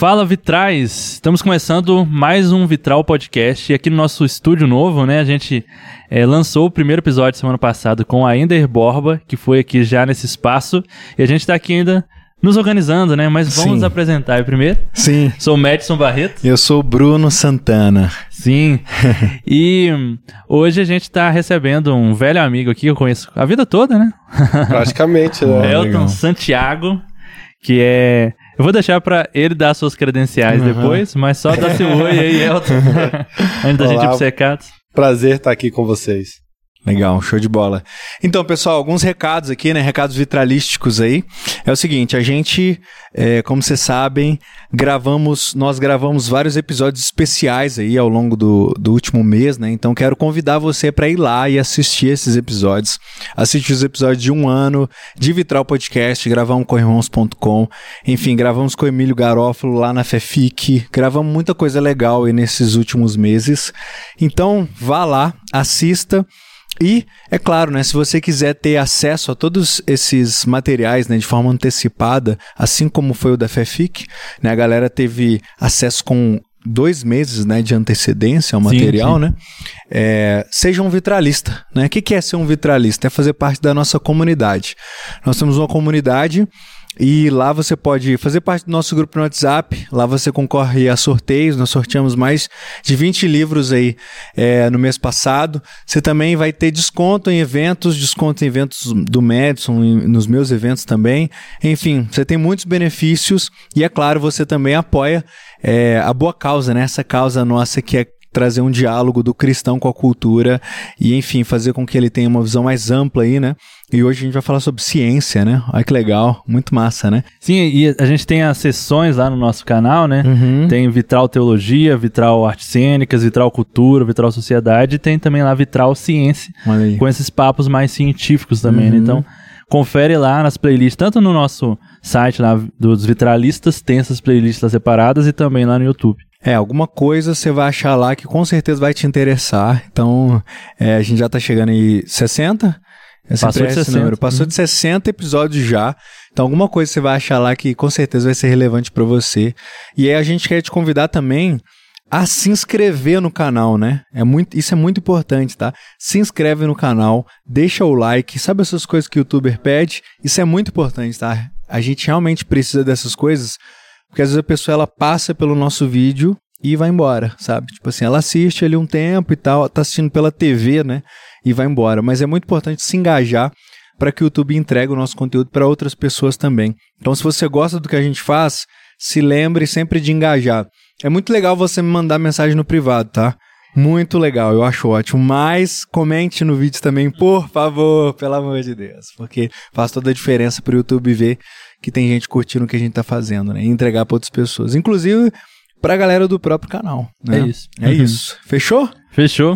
Fala Vitrais! Estamos começando mais um Vitral Podcast e aqui no nosso estúdio novo, né? A gente é, lançou o primeiro episódio semana passada com a Ender Borba, que foi aqui já nesse espaço, e a gente está aqui ainda nos organizando, né? Mas vamos nos apresentar primeiro. Sim. Sou o Madison Barreto. Eu sou o Bruno Santana. Sim. e hoje a gente está recebendo um velho amigo aqui que eu conheço a vida toda, né? Praticamente, né? Elton. Santiago, que é eu vou deixar para ele dar suas credenciais uhum. depois, mas só dá seu oi aí, Elton. Antes da gente ir pro secado. Prazer estar aqui com vocês. Legal, show de bola. Então, pessoal, alguns recados aqui, né? Recados vitralísticos aí. É o seguinte, a gente, é, como vocês sabem, gravamos, nós gravamos vários episódios especiais aí ao longo do, do último mês, né? Então, quero convidar você para ir lá e assistir esses episódios. Assistir os episódios de um ano de Vitral Podcast, gravamos com irmãos.com. Enfim, gravamos com o Emílio Garófalo lá na FEFIC. Gravamos muita coisa legal aí nesses últimos meses. Então, vá lá, assista. E, é claro, né, se você quiser ter acesso a todos esses materiais né, de forma antecipada, assim como foi o da FEFIC, né, a galera teve acesso com dois meses né, de antecedência ao material, sim, sim. né? É, seja um vitralista. Né? O que é ser um vitralista? É fazer parte da nossa comunidade. Nós temos uma comunidade e lá você pode fazer parte do nosso grupo no WhatsApp. Lá você concorre a sorteios. Nós sorteamos mais de 20 livros aí é, no mês passado. Você também vai ter desconto em eventos, desconto em eventos do Madison, nos meus eventos também. Enfim, você tem muitos benefícios. E é claro, você também apoia é, a boa causa, né? Essa causa nossa que é trazer um diálogo do cristão com a cultura e, enfim, fazer com que ele tenha uma visão mais ampla aí, né? E hoje a gente vai falar sobre ciência, né? Olha que legal, muito massa, né? Sim, e a gente tem as sessões lá no nosso canal, né? Uhum. Tem Vitral Teologia, Vitral Artes Cênicas, Vitral Cultura, Vitral Sociedade, e tem também lá Vitral Ciência, com esses papos mais científicos também, né? uhum. né? Então, confere lá nas playlists, tanto no nosso site lá dos vitralistas, tem essas playlists separadas e também lá no YouTube. É, alguma coisa você vai achar lá que com certeza vai te interessar. Então, é, a gente já tá chegando aí 60. É Passou de 60. Número. Passou uhum. de 60 episódios já. Então, alguma coisa você vai achar lá que com certeza vai ser relevante para você. E aí a gente quer te convidar também a se inscrever no canal, né? É muito, isso é muito importante, tá? Se inscreve no canal, deixa o like, sabe essas coisas que o youtuber pede? Isso é muito importante, tá? A gente realmente precisa dessas coisas porque às vezes a pessoa ela passa pelo nosso vídeo e vai embora, sabe? Tipo assim, ela assiste ali um tempo e tal, tá assistindo pela TV, né? E vai embora. Mas é muito importante se engajar para que o YouTube entregue o nosso conteúdo para outras pessoas também. Então, se você gosta do que a gente faz, se lembre sempre de engajar. É muito legal você me mandar mensagem no privado, tá? Muito legal, eu acho ótimo. Mas comente no vídeo também, por favor, pelo amor de Deus. Porque faz toda a diferença para o YouTube ver que tem gente curtindo o que a gente tá fazendo, né? E entregar para outras pessoas. Inclusive pra galera do próprio canal. Né? É isso. É uhum. isso. Fechou? Fechou.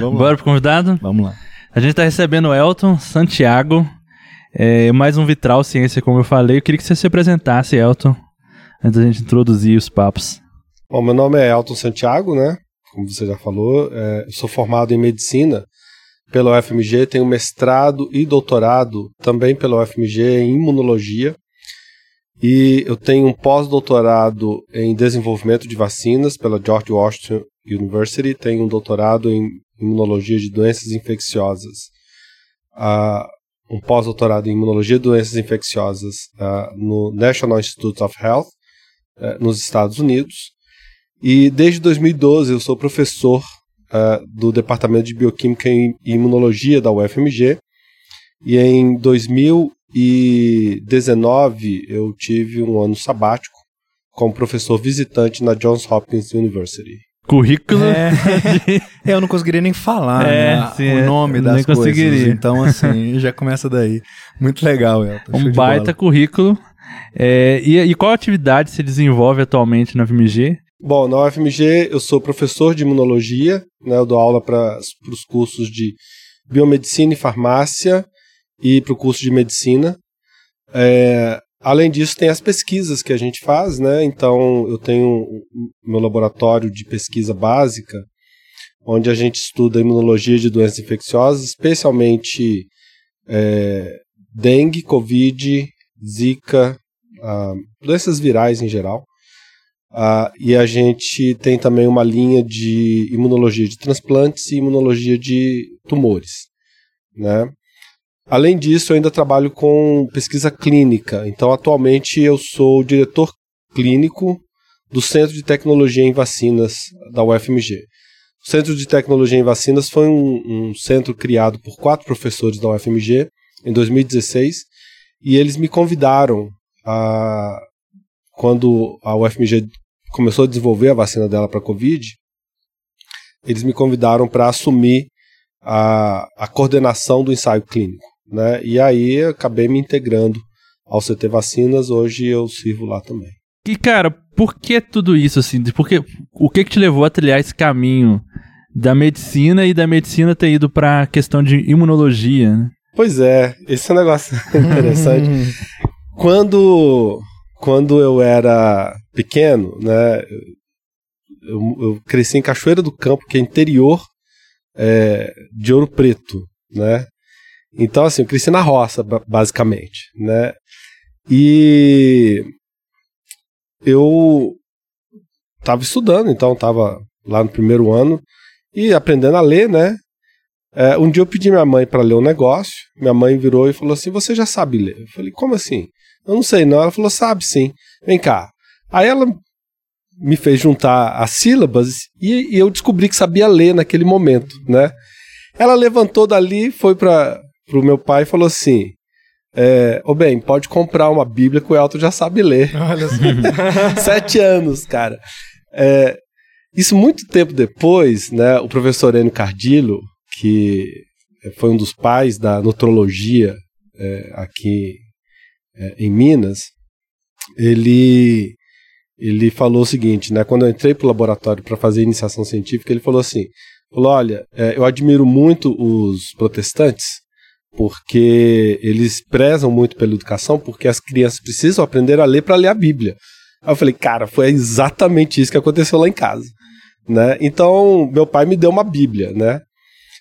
Vamos Bora lá. pro convidado? Vamos lá. A gente tá recebendo o Elton Santiago. É, mais um Vitral Ciência, como eu falei. Eu queria que você se apresentasse, Elton, antes da gente introduzir os papos. Bom, meu nome é Elton Santiago, né? Como você já falou, é, eu sou formado em medicina pela UFMG, tenho mestrado e doutorado também pela UFMG em imunologia. E eu tenho um pós-doutorado em desenvolvimento de vacinas pela George Washington University, tenho um doutorado em imunologia de doenças infecciosas, uh, um pós-doutorado em imunologia de doenças infecciosas uh, no National Institutes of Health, uh, nos Estados Unidos. E desde 2012 eu sou professor do Departamento de Bioquímica e Imunologia da UFMG. E em 2000 2019 eu tive um ano sabático como professor visitante na Johns Hopkins University. Currículo. É, eu não conseguiria nem falar é, né, sim, o é. nome das nem coisas. Conseguiria. Então, assim, já começa daí. Muito legal, Elton. Um baita currículo. É, e, e qual atividade se desenvolve atualmente na FMG? Bom, na UFMG eu sou professor de imunologia, né, eu dou aula para os cursos de biomedicina e farmácia, e para o curso de medicina. É, além disso, tem as pesquisas que a gente faz, né? Então, eu tenho meu laboratório de pesquisa básica, onde a gente estuda a imunologia de doenças infecciosas, especialmente é, dengue, covid, zika, doenças virais em geral. Uh, e a gente tem também uma linha de imunologia de transplantes e imunologia de tumores. Né? Além disso, eu ainda trabalho com pesquisa clínica. Então, atualmente, eu sou diretor clínico do Centro de Tecnologia em Vacinas da UFMG. O Centro de Tecnologia em Vacinas foi um, um centro criado por quatro professores da UFMG em 2016 e eles me convidaram a quando a UFMG começou a desenvolver a vacina dela para Covid, eles me convidaram para assumir a, a coordenação do ensaio clínico. Né? E aí acabei me integrando ao CT Vacinas, hoje eu sirvo lá também. E cara, por que tudo isso assim? Porque, o que, que te levou a trilhar esse caminho da medicina e da medicina ter ido para a questão de imunologia? Né? Pois é, esse é um negócio interessante. quando, quando eu era pequeno, né, eu, eu, cresci em Cachoeira do Campo, que é interior é, de Ouro Preto, né? Então, assim, eu cresci na roça, basicamente, né? E eu estava estudando, então estava lá no primeiro ano e aprendendo a ler, né? É, um dia eu pedi minha mãe para ler um negócio, minha mãe virou e falou assim: Você já sabe ler? Eu falei: Como assim? Eu não sei, não. Ela falou: Sabe sim. Vem cá. Aí ela me fez juntar as sílabas e, e eu descobri que sabia ler naquele momento, né? Ela levantou dali, foi para o meu pai e falou assim: é, ô bem, pode comprar uma Bíblia que o Elton já sabe ler. Olha só. Sete anos, cara. É, isso muito tempo depois, né, o professor Enio Cardillo, que foi um dos pais da nutrologia é, aqui é, em Minas, ele ele falou o seguinte, né? Quando eu entrei para o laboratório para fazer iniciação científica, ele falou assim: falou, olha, é, eu admiro muito os protestantes porque eles prezam muito pela educação, porque as crianças precisam aprender a ler para ler a Bíblia. Aí eu falei, cara, foi exatamente isso que aconteceu lá em casa, né? Então meu pai me deu uma Bíblia, né?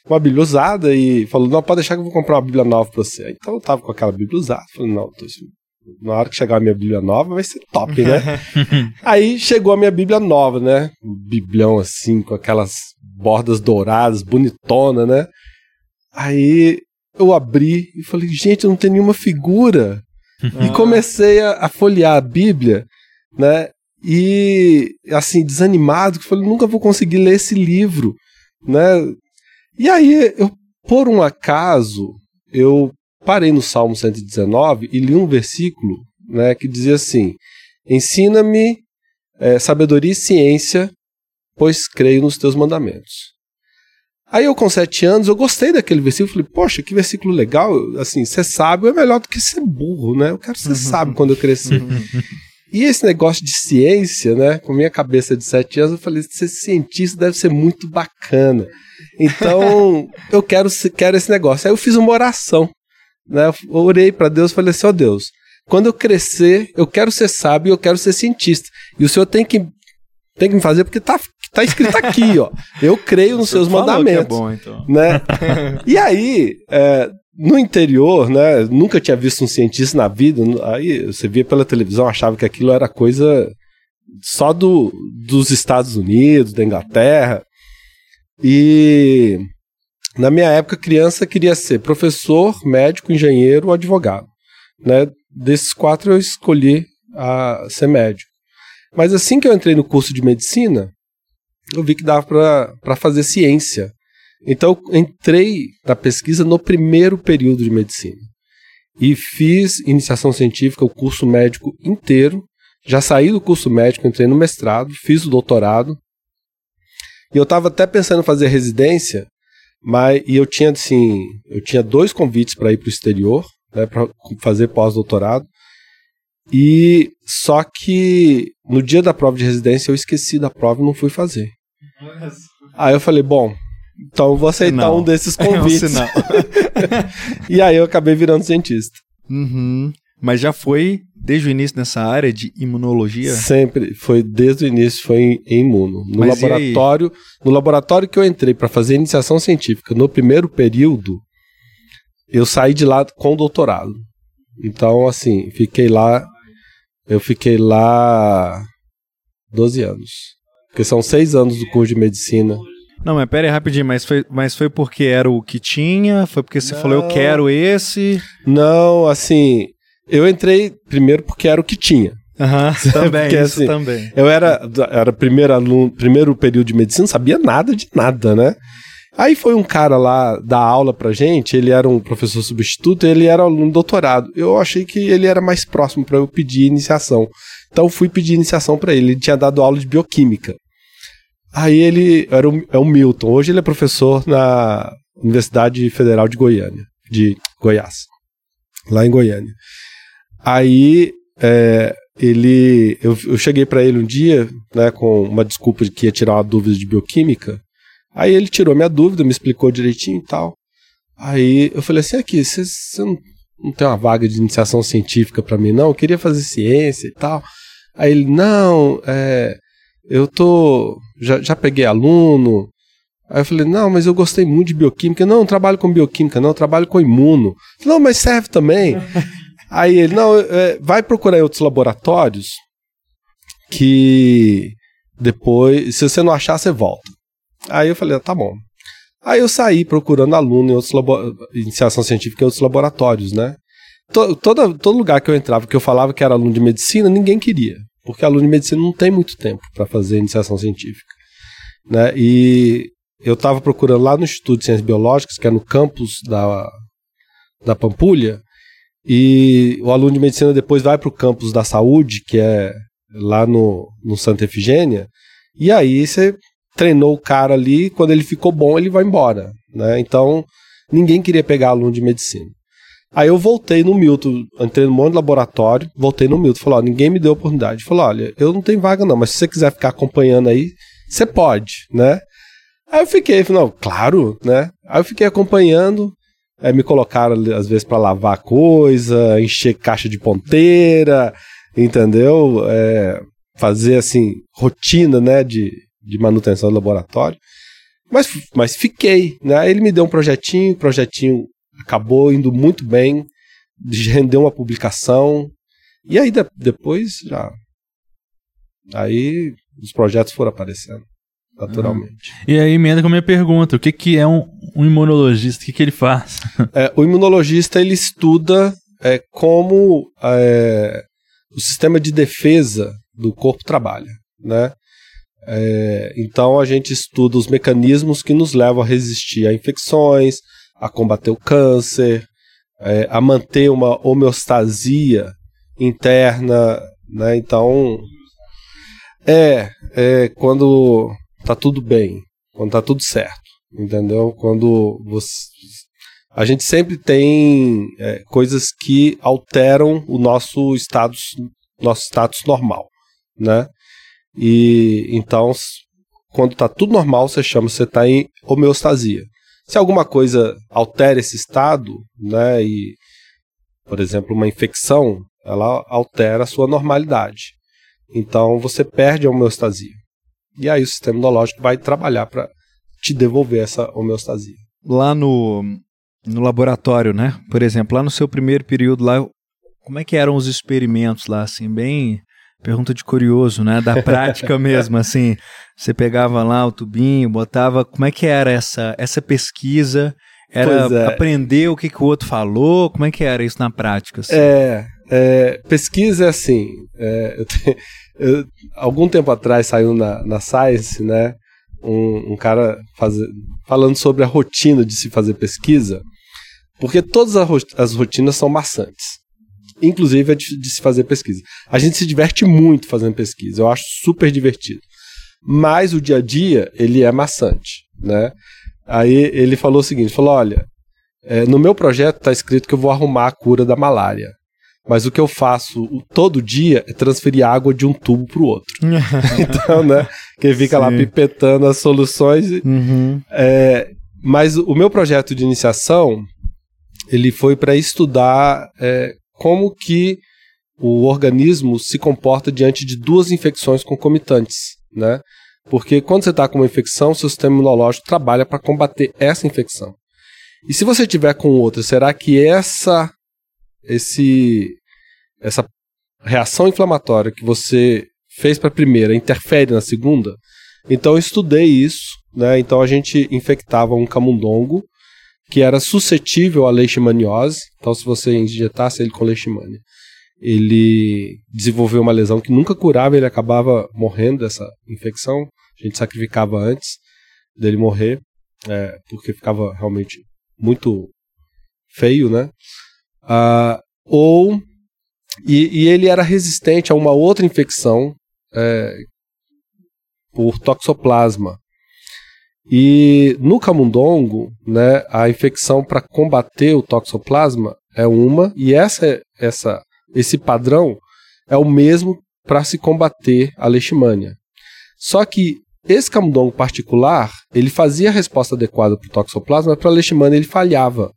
Uma Bíblia usada e falou, não, pode deixar que eu vou comprar uma Bíblia nova para você. Então eu tava com aquela Bíblia usada, falei, não, tô na hora que chegar a minha Bíblia nova, vai ser top, né? Aí chegou a minha Bíblia nova, né? Um biblião assim, com aquelas bordas douradas, bonitona, né? Aí eu abri e falei, gente, não tem nenhuma figura. E comecei a, a, folhear a Bíblia, né? E assim, desanimado, que falei, nunca vou conseguir ler esse livro, né? E aí, eu, por um acaso, eu parei no Salmo 119 e li um versículo né, que dizia assim: Ensina-me é, sabedoria e ciência, pois creio nos teus mandamentos. Aí eu, com sete anos, eu gostei daquele versículo. Falei, poxa, que versículo legal. Assim, ser sábio é melhor do que ser burro, né? Eu quero ser sábio quando eu crescer. e esse negócio de ciência, né? Com minha cabeça de sete anos, eu falei, ser cientista deve ser muito bacana. Então, eu quero, quero esse negócio. Aí eu fiz uma oração né? Eu orei para Deus e falei assim: ó oh Deus, quando eu crescer, eu quero ser sábio, eu quero ser cientista. E o Senhor tem que, tem que me fazer porque tá, tá escrito aqui, ó. Eu creio nos seus mandamentos. Que é bom, então. Né? e aí, é, no interior, né? Nunca tinha visto um cientista na vida. Aí você via pela televisão, achava que aquilo era coisa só do, dos Estados Unidos, da Inglaterra. E na minha época, criança queria ser professor, médico, engenheiro ou advogado. Né? Desses quatro, eu escolhi a ser médico. Mas assim que eu entrei no curso de medicina, eu vi que dava para fazer ciência. Então, entrei na pesquisa no primeiro período de medicina. E fiz iniciação científica, o curso médico inteiro. Já saí do curso médico, entrei no mestrado, fiz o doutorado. E eu estava até pensando em fazer residência mas, e eu tinha, assim, eu tinha dois convites para ir para o exterior, né, para fazer pós-doutorado. E só que no dia da prova de residência eu esqueci da prova e não fui fazer. Aí eu falei, bom, então eu vou aceitar não. um desses convites. É um e aí eu acabei virando cientista. Uhum. Mas já foi desde o início nessa área de imunologia? Sempre, foi desde o início foi em, em imuno. No Mas laboratório, no laboratório que eu entrei para fazer iniciação científica, no primeiro período, eu saí de lá com doutorado. Então, assim, fiquei lá, eu fiquei lá 12 anos. Porque são seis anos do curso de medicina. Não, mas pera aí rapidinho, mas foi, mas foi porque era o que tinha? Foi porque você Não. falou, eu quero esse? Não, assim, eu entrei primeiro porque era o que tinha. Aham, também, porque, isso assim, também. Eu era, era primeiro aluno, primeiro período de medicina, não sabia nada de nada, né? Aí foi um cara lá dar aula pra gente, ele era um professor substituto, ele era aluno doutorado. Eu achei que ele era mais próximo para eu pedir iniciação. Então fui pedir iniciação para ele. Ele tinha dado aula de bioquímica. Aí ele era o, é o Milton. Hoje ele é professor na Universidade Federal de Goiânia, de Goiás, lá em Goiânia. Aí é, ele, eu, eu cheguei para ele um dia, né, com uma desculpa de que ia tirar uma dúvida de bioquímica. Aí ele tirou minha dúvida, me explicou direitinho e tal. Aí eu falei assim: aqui, você não, não tem uma vaga de iniciação científica para mim, não? Eu queria fazer ciência e tal. Aí ele: não, é, eu tô. Já, já peguei aluno. Aí eu falei: não, mas eu gostei muito de bioquímica. Não, eu não trabalho com bioquímica, não, eu trabalho com imuno. Não, mas serve também. Aí ele: não, é, vai procurar em outros laboratórios que depois, se você não achar, você volta. Aí eu falei, ah, tá bom. Aí eu saí procurando aluno em outros iniciação científica em outros laboratórios, né? Todo, todo, todo lugar que eu entrava, que eu falava que era aluno de medicina, ninguém queria. Porque aluno de medicina não tem muito tempo para fazer iniciação científica. Né? E eu estava procurando lá no Instituto de Ciências Biológicas, que é no campus da, da Pampulha, e o aluno de medicina depois vai para o campus da saúde, que é lá no, no Santa Efigênia, e aí você treinou o cara ali, quando ele ficou bom, ele vai embora, né? Então, ninguém queria pegar aluno de medicina. Aí eu voltei no Milton, entrei no monte de laboratório, voltei no Milton, falou, ninguém me deu oportunidade. Falou, olha, eu não tenho vaga não, mas se você quiser ficar acompanhando aí, você pode, né? Aí eu fiquei, falei, claro, né? Aí eu fiquei acompanhando, aí me colocaram às vezes para lavar coisa, encher caixa de ponteira, entendeu? É, fazer assim, rotina, né, de, de manutenção do laboratório. Mas, mas fiquei, né? Ele me deu um projetinho, projetinho acabou indo muito bem, rendeu uma publicação. E aí de, depois já. Aí os projetos foram aparecendo, naturalmente. Uhum. E aí emenda com a minha pergunta: o que, que é um, um imunologista? O que, que ele faz? É, o imunologista ele estuda é, como é, o sistema de defesa do corpo trabalha, né? É, então a gente estuda os mecanismos que nos levam a resistir a infecções, a combater o câncer, é, a manter uma homeostasia interna, né? Então é, é quando tá tudo bem, quando tá tudo certo, entendeu? Quando você a gente sempre tem é, coisas que alteram o nosso status, nosso status normal, né? E então, quando está tudo normal, você chama, você está em homeostasia. Se alguma coisa altera esse estado, né, e, por exemplo, uma infecção, ela altera a sua normalidade. Então você perde a homeostasia. E aí o sistema imunológico vai trabalhar para te devolver essa homeostasia. Lá no, no laboratório, né? Por exemplo, lá no seu primeiro período lá, como é que eram os experimentos lá, assim, bem Pergunta de curioso, né? Da prática mesmo, assim. Você pegava lá o tubinho, botava. Como é que era essa, essa pesquisa? Era é. aprender o que, que o outro falou? Como é que era isso na prática? Assim? É, é, pesquisa é assim. É, eu te, eu, algum tempo atrás saiu na, na Science, né? Um, um cara faz, falando sobre a rotina de se fazer pesquisa, porque todas as rotinas são maçantes inclusive é de, de, se fazer pesquisa. A gente se diverte muito fazendo pesquisa, eu acho super divertido. Mas o dia a dia, ele é maçante, né? Aí ele falou o seguinte, falou, olha, é, no meu projeto está escrito que eu vou arrumar a cura da malária. Mas o que eu faço todo dia é transferir água de um tubo para o outro. então, né? Que fica Sim. lá pipetando as soluções. Uhum. É, mas o meu projeto de iniciação, ele foi para estudar é, como que o organismo se comporta diante de duas infecções concomitantes, né? Porque quando você está com uma infecção, seu sistema imunológico trabalha para combater essa infecção. E se você tiver com outra, será que essa esse essa reação inflamatória que você fez para a primeira interfere na segunda? Então eu estudei isso, né? Então a gente infectava um camundongo que era suscetível à leishmaniose. Então se você injetasse ele com leishmania, ele desenvolveu uma lesão que nunca curava, ele acabava morrendo dessa infecção. A gente sacrificava antes dele morrer, é, porque ficava realmente muito feio, né? Ah, ou e, e, ele era resistente a uma outra infecção é, por toxoplasma. E no camundongo, né, a infecção para combater o toxoplasma é uma, e essa, essa, esse padrão é o mesmo para se combater a leishmania. Só que esse camundongo particular, ele fazia a resposta adequada para o toxoplasma, mas para a leishmania ele falhava.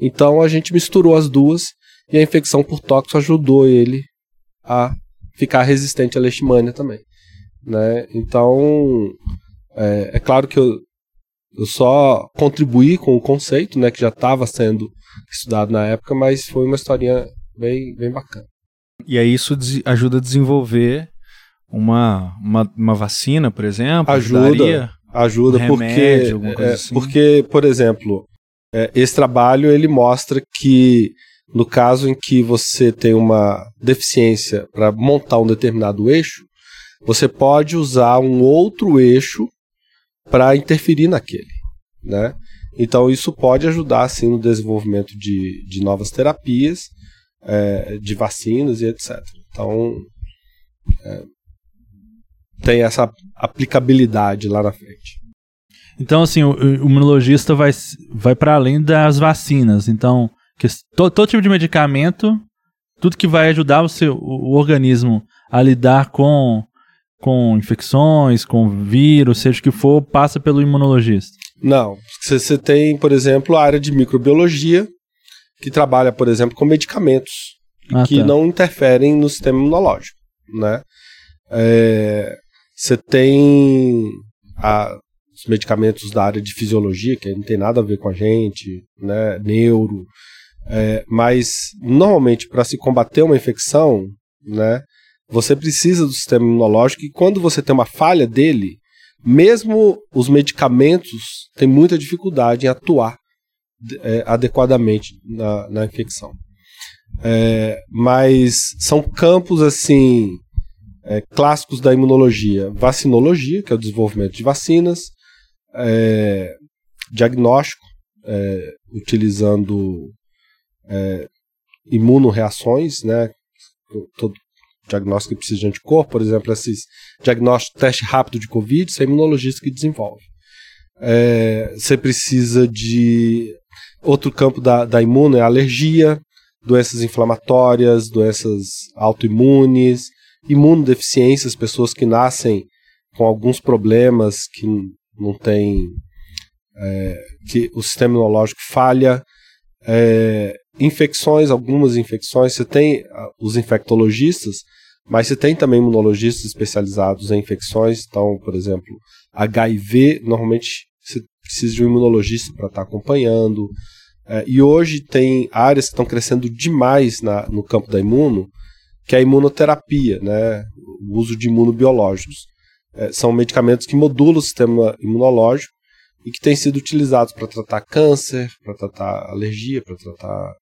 Então a gente misturou as duas e a infecção por tóxico ajudou ele a ficar resistente à leishmania também. Né? Então, é, é claro que eu, eu só contribuí com o conceito, né, que já estava sendo estudado na época, mas foi uma historinha bem, bem bacana. E aí isso ajuda a desenvolver uma, uma, uma vacina, por exemplo? Ajuda, ajuda, um remédio, porque, é, assim. porque, por exemplo, é, esse trabalho ele mostra que no caso em que você tem uma deficiência para montar um determinado eixo, você pode usar um outro eixo para interferir naquele, né? Então isso pode ajudar assim no desenvolvimento de, de novas terapias, é, de vacinas e etc. Então é, tem essa aplicabilidade lá na frente. Então assim o, o imunologista vai, vai para além das vacinas. Então que todo, todo tipo de medicamento, tudo que vai ajudar o, seu, o organismo a lidar com, com infecções, com vírus, seja o que for, passa pelo imunologista. Não. Você tem, por exemplo, a área de microbiologia, que trabalha, por exemplo, com medicamentos ah, que tá. não interferem no sistema imunológico, né? Você é, tem a, os medicamentos da área de fisiologia, que não tem nada a ver com a gente, né? Neuro, é, mas normalmente para se combater uma infecção, né, você precisa do sistema imunológico e quando você tem uma falha dele, mesmo os medicamentos têm muita dificuldade em atuar é, adequadamente na, na infecção. É, mas são campos assim é, clássicos da imunologia: vacinologia, que é o desenvolvimento de vacinas, é, diagnóstico, é, utilizando é, imunoreações, né? Todo diagnóstico que precisa de anticorpo, por exemplo, esses diagnósticos, teste rápido de Covid, isso é imunologista que desenvolve. É, você precisa de outro campo da, da imuno é alergia, doenças inflamatórias, doenças autoimunes, imunodeficiências, pessoas que nascem com alguns problemas que não tem é, que o sistema imunológico falha, é, infecções, algumas infecções, você tem os infectologistas, mas você tem também imunologistas especializados em infecções. Então, por exemplo, HIV, normalmente precisa de um imunologista para estar tá acompanhando. É, e hoje tem áreas que estão crescendo demais na, no campo da imuno, que é a imunoterapia, né? o uso de imunobiológicos. É, são medicamentos que modulam o sistema imunológico e que têm sido utilizados para tratar câncer, para tratar alergia, para tratar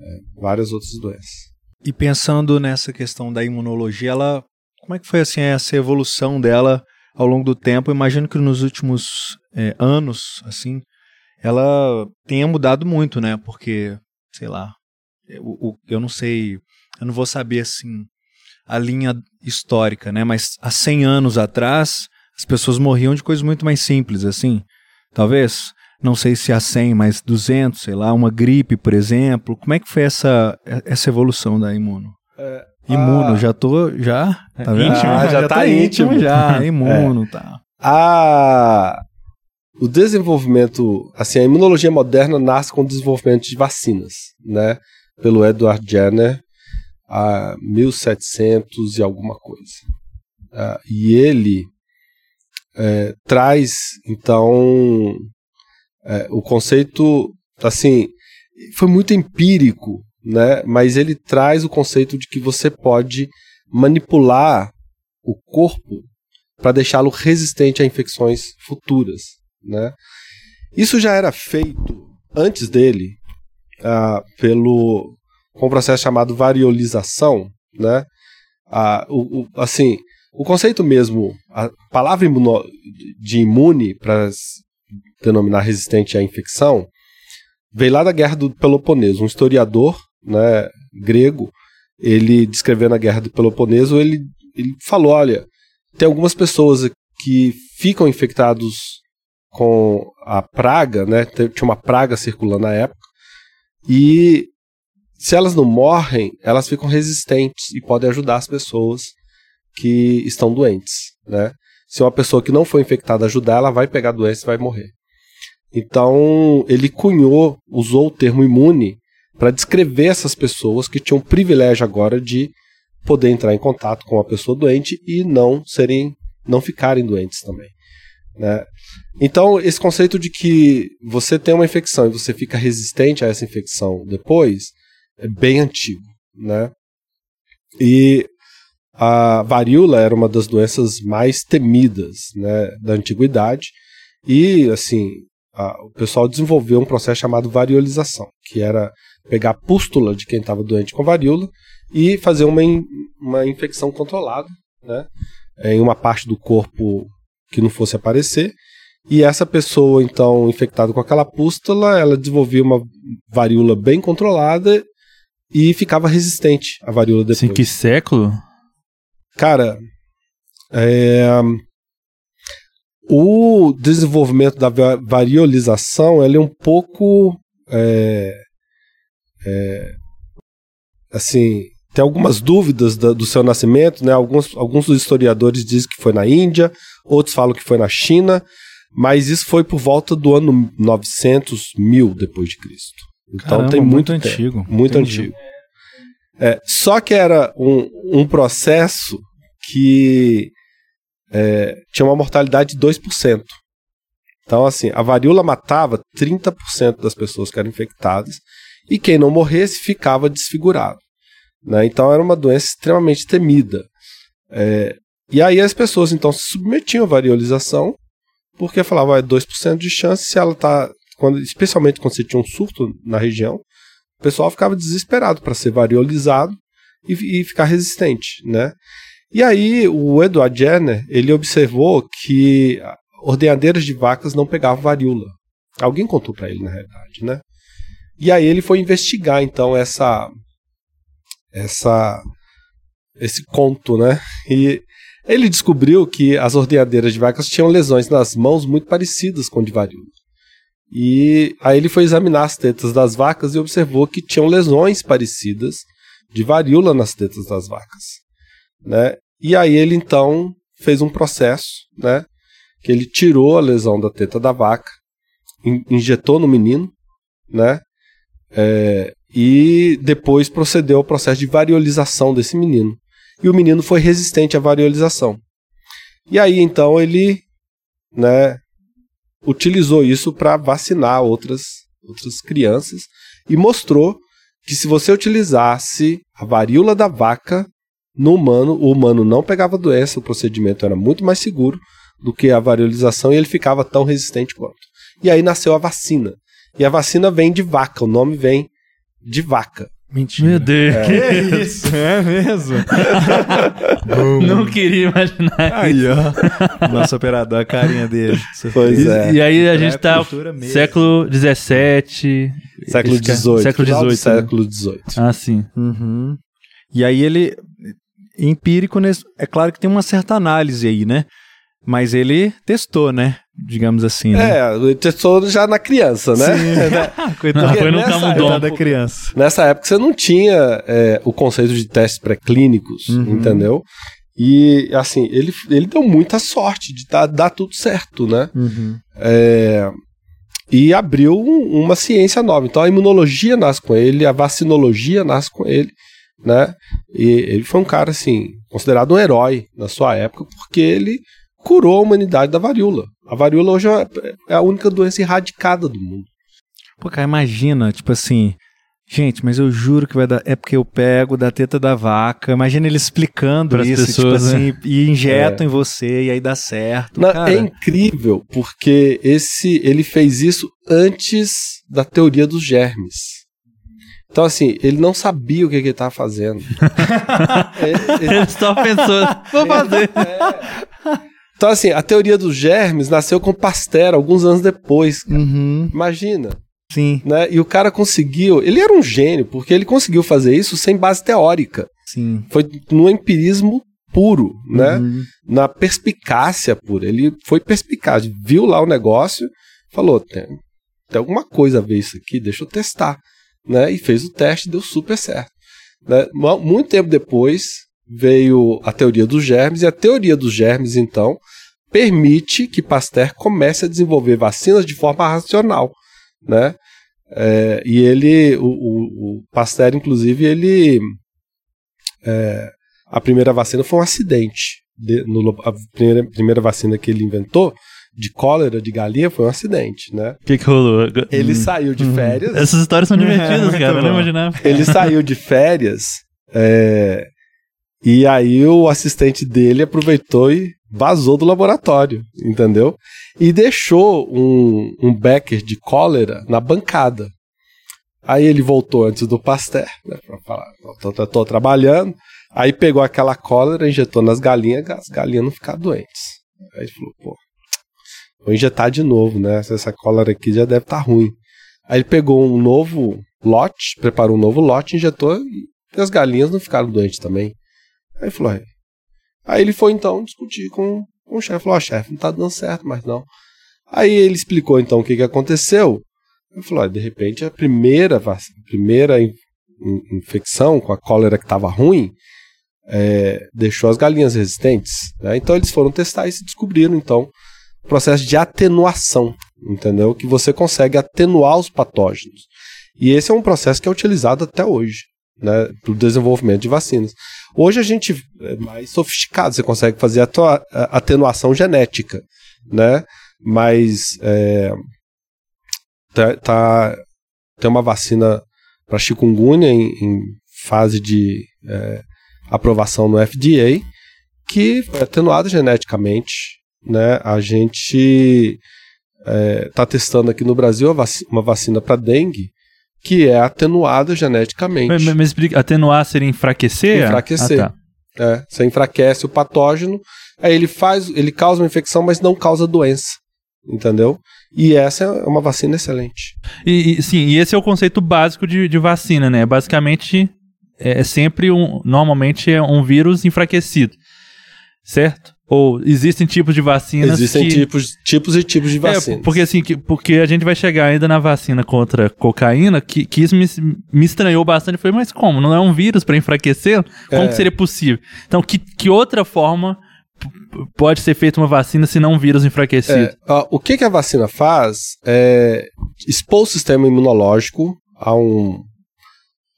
é, várias outras doenças. E pensando nessa questão da imunologia, ela, como é que foi assim essa evolução dela ao longo do tempo? Eu imagino que nos últimos é, anos, assim, ela tenha mudado muito, né? Porque, sei lá, eu, eu não sei, eu não vou saber assim a linha histórica, né? Mas há 100 anos atrás, as pessoas morriam de coisas muito mais simples, assim. Talvez não sei se há 100, mas 200, sei lá, uma gripe, por exemplo. Como é que foi essa, essa evolução da imuno? É, imuno, a... já tô, já, tá vendo? Íntimo, ah, já, já tá, tá íntimo, íntimo já, imuno, é. tá. A... O desenvolvimento, assim, a imunologia moderna nasce com o desenvolvimento de vacinas, né? Pelo Edward Jenner, a 1700 e alguma coisa. Uh, e ele é, traz, então, é, o conceito, assim, foi muito empírico, né? Mas ele traz o conceito de que você pode manipular o corpo para deixá-lo resistente a infecções futuras, né? Isso já era feito antes dele uh, pelo com um processo chamado variolização, né? Uh, o, o, assim, o conceito mesmo, a palavra imuno, de imune para denominar resistente à infecção, veio lá da Guerra do Peloponeso. Um historiador, né, grego, ele descrevendo a Guerra do Peloponeso, ele, ele falou, olha, tem algumas pessoas que ficam infectados com a praga, né? Tinha uma praga circulando na época. E se elas não morrem, elas ficam resistentes e podem ajudar as pessoas que estão doentes, né? Se uma pessoa que não foi infectada ajudar, ela vai pegar a doença e vai morrer. Então, ele cunhou, usou o termo imune para descrever essas pessoas que tinham o privilégio agora de poder entrar em contato com a pessoa doente e não serem, não ficarem doentes também. Né? Então, esse conceito de que você tem uma infecção e você fica resistente a essa infecção depois é bem antigo. Né? E a varíola era uma das doenças mais temidas né, da antiguidade. E, assim, a, o pessoal desenvolveu um processo chamado variolização, que era pegar a pústula de quem estava doente com varíola e fazer uma, in, uma infecção controlada né, em uma parte do corpo que não fosse aparecer. E essa pessoa, então, infectada com aquela pústula, ela desenvolvia uma varíola bem controlada e ficava resistente à varíola depois. Em que século? Cara, é... o desenvolvimento da variolização é um pouco é... É... assim tem algumas dúvidas da, do seu nascimento, né? Alguns, alguns dos historiadores dizem que foi na Índia, outros falam que foi na China, mas isso foi por volta do ano 900 mil depois de Cristo. Então Caramba, tem muito, muito antigo, muito Entendi. antigo. É, só que era um, um processo que é, tinha uma mortalidade de 2%. Então, assim, a varíola matava 30% das pessoas que eram infectadas e quem não morresse ficava desfigurado. Né? Então era uma doença extremamente temida. É, e aí as pessoas então se submetiam à variolização, porque falavam, é 2% de chance se ela tá. Quando, especialmente quando você tinha um surto na região, o pessoal ficava desesperado para ser variolizado e, e, ficar resistente, né? E aí o Edward Jenner, ele observou que ordenhadeiras de vacas não pegavam varíola. Alguém contou para ele, na realidade, né? E aí ele foi investigar, então, essa essa esse conto, né? E ele descobriu que as ordenhadeiras de vacas tinham lesões nas mãos muito parecidas com de varíola. E aí ele foi examinar as tetas das vacas e observou que tinham lesões parecidas de varíola nas tetas das vacas, né? E aí ele então fez um processo, né? Que ele tirou a lesão da teta da vaca, injetou no menino, né? É, e depois procedeu ao processo de variolização desse menino. E o menino foi resistente à variolização. E aí então ele, né, utilizou isso para vacinar outras outras crianças e mostrou que se você utilizasse a varíola da vaca no humano, o humano não pegava doença, o procedimento era muito mais seguro do que a variolização e ele ficava tão resistente quanto. E aí nasceu a vacina. E a vacina vem de vaca, o nome vem de vaca. Mentira. Meu Deus. É. Que isso? É mesmo? Não queria imaginar aí, ó. Nosso operador, a carinha dele. Pois e, é. E aí a gente é tá século XVII... Século XVIII. Século XVIII. Século XVIII. Ah, sim. Uhum. E aí ele... Empírico, é claro que tem uma certa análise aí, né? Mas ele testou, né? Digamos assim. Né? É, ele testou já na criança, né? Sim. Coitado, foi no camundongo da criança. Nessa época você não tinha é, o conceito de testes pré-clínicos, uhum. entendeu? E, assim, ele, ele deu muita sorte de dar, dar tudo certo, né? Uhum. É, e abriu uma ciência nova. Então a imunologia nasce com ele, a vacinologia nasce com ele, né? E ele foi um cara, assim, considerado um herói na sua época, porque ele curou a humanidade da varíola. A varíola hoje é, é a única doença erradicada do mundo. Pô, cara, imagina, tipo assim, Gente, mas eu juro que vai dar. É porque eu pego da teta da vaca. Imagina ele explicando Pras isso, tipo pessoas, tipo assim, né? e injetam é. em você e aí dá certo. Não, é incrível, porque esse ele fez isso antes da teoria dos germes. Então, assim, ele não sabia o que, que ele estava fazendo. ele, ele, ele só pensou, vou fazer. É. Então, assim, a teoria dos germes nasceu com Pasteur alguns anos depois. Uhum. Imagina. Sim. Né? E o cara conseguiu. Ele era um gênio, porque ele conseguiu fazer isso sem base teórica. Sim. Foi no empirismo puro, né? Uhum. Na perspicácia pura. Ele foi perspicaz, viu lá o negócio, falou: tem, tem alguma coisa a ver isso aqui, deixa eu testar. Né? E fez o teste, deu super certo. Né? Muito tempo depois veio a teoria dos germes, e a teoria dos germes, então, permite que Pasteur comece a desenvolver vacinas de forma racional né? É, e ele, o, o, o, Pasteur, inclusive, ele. É, a primeira vacina foi um acidente. De, no, a primeira, primeira vacina que ele inventou de cólera de galinha foi um acidente, né? O que, que rolou? Ele hum. saiu de férias. Essas histórias são divertidas, é, cara. Eu não imaginava. Ele saiu de férias. É, e aí o assistente dele aproveitou e vazou do laboratório, entendeu? E deixou um, um Becker de cólera na bancada. Aí ele voltou antes do Pasteur, né, pra falar, tô, tô, tô, trabalhando. Aí pegou aquela cólera, injetou nas galinhas, as galinhas não ficaram doentes. Aí ele falou, pô, vou injetar de novo, né? Essa cólera aqui já deve estar tá ruim. Aí ele pegou um novo lote, preparou um novo lote, injetou e as galinhas não ficaram doentes também. Aí falou, Aí ele foi então discutir com, com o chefe. Falou: Ó, oh, chefe, não tá dando certo mais não. Aí ele explicou então o que, que aconteceu. Ele falou: de repente a primeira, primeira in, infecção com a cólera que estava ruim é, deixou as galinhas resistentes. Né? Então eles foram testar e se descobriram então o processo de atenuação, entendeu? Que você consegue atenuar os patógenos. E esse é um processo que é utilizado até hoje né, para o desenvolvimento de vacinas. Hoje a gente é mais sofisticado, você consegue fazer a atenuação genética, né? Mas é, tá, tá, tem uma vacina para chikungunya em, em, fase de é, aprovação no FDA que foi atenuada geneticamente, né? A gente está é, testando aqui no Brasil uma vacina para dengue que é atenuada geneticamente. Mas, mas explica, atenuar seria enfraquecer? Enfraquecer. Ah, tá. É, você enfraquece o patógeno, aí ele faz, ele causa uma infecção, mas não causa doença. Entendeu? E essa é uma vacina excelente. E, e sim, e esse é o conceito básico de, de vacina, né? Basicamente, é, é sempre um. Normalmente é um vírus enfraquecido. Certo? Ou existem tipos de vacinas Existem que... tipos, tipos e tipos de vacinas. É, porque assim, que, porque a gente vai chegar ainda na vacina contra cocaína, que, que isso me, me estranhou bastante. Falei, mas como? Não é um vírus para enfraquecer? Como é. que seria possível? Então, que, que outra forma pode ser feita uma vacina se não um vírus enfraquecido? É, o que, que a vacina faz é expor o sistema imunológico a um,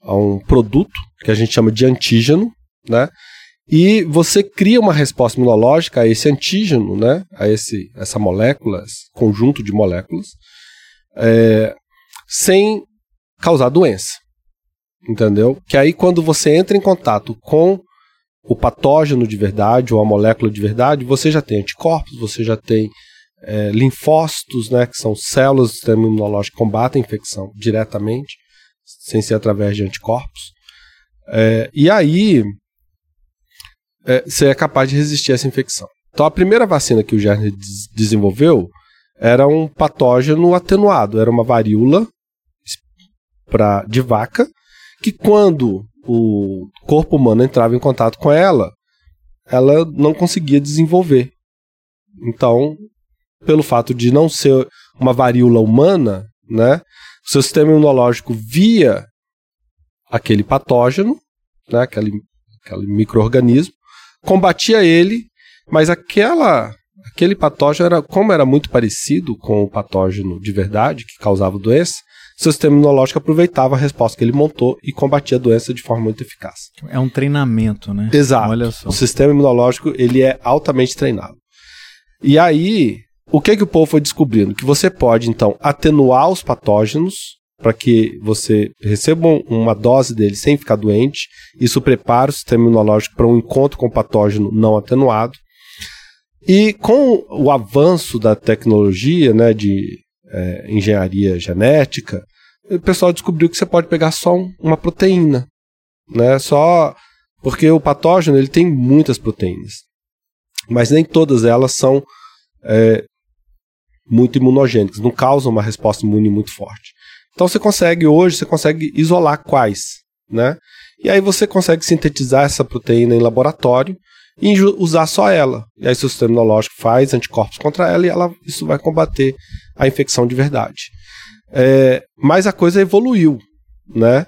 a um produto que a gente chama de antígeno, né? E você cria uma resposta imunológica a esse antígeno, né, a esse, essa molécula, esse conjunto de moléculas, é, sem causar doença. Entendeu? Que aí, quando você entra em contato com o patógeno de verdade ou a molécula de verdade, você já tem anticorpos, você já tem é, linfócitos, né, que são células do sistema imunológico que combatem a infecção diretamente, sem ser através de anticorpos. É, e aí, é, você é capaz de resistir a essa infecção. Então, a primeira vacina que o Gerner desenvolveu era um patógeno atenuado, era uma varíola pra, de vaca, que quando o corpo humano entrava em contato com ela, ela não conseguia desenvolver. Então, pelo fato de não ser uma varíola humana, né, o seu sistema imunológico via aquele patógeno, né, aquele, aquele microorganismo, combatia ele, mas aquela aquele patógeno era como era muito parecido com o patógeno de verdade que causava doença, seu sistema imunológico aproveitava a resposta que ele montou e combatia a doença de forma muito eficaz. É um treinamento, né? Exato. O sistema imunológico ele é altamente treinado. E aí, o que que o povo foi descobrindo? Que você pode então atenuar os patógenos para que você receba uma dose dele sem ficar doente. Isso prepara o sistema imunológico para um encontro com o patógeno não atenuado. E com o avanço da tecnologia, né, de é, engenharia genética, o pessoal descobriu que você pode pegar só um, uma proteína, né, só porque o patógeno ele tem muitas proteínas, mas nem todas elas são é, muito imunogênicas, não causam uma resposta imune muito forte. Então você consegue hoje, você consegue isolar quais, né? E aí você consegue sintetizar essa proteína em laboratório e usar só ela. E aí seu sistema imunológico faz anticorpos contra ela e ela, isso vai combater a infecção de verdade. É, mas a coisa evoluiu, né?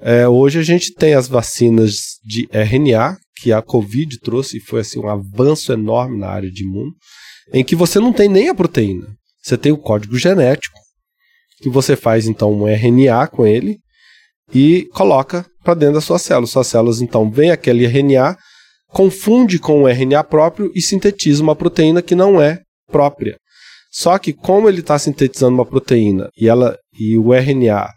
É, hoje a gente tem as vacinas de RNA, que a Covid trouxe e foi assim, um avanço enorme na área de imuno, em que você não tem nem a proteína. Você tem o código genético, que você faz então um RNA com ele e coloca para dentro das suas células. Suas células então vem aquele RNA, confunde com o RNA próprio e sintetiza uma proteína que não é própria. Só que como ele está sintetizando uma proteína e ela e o RNA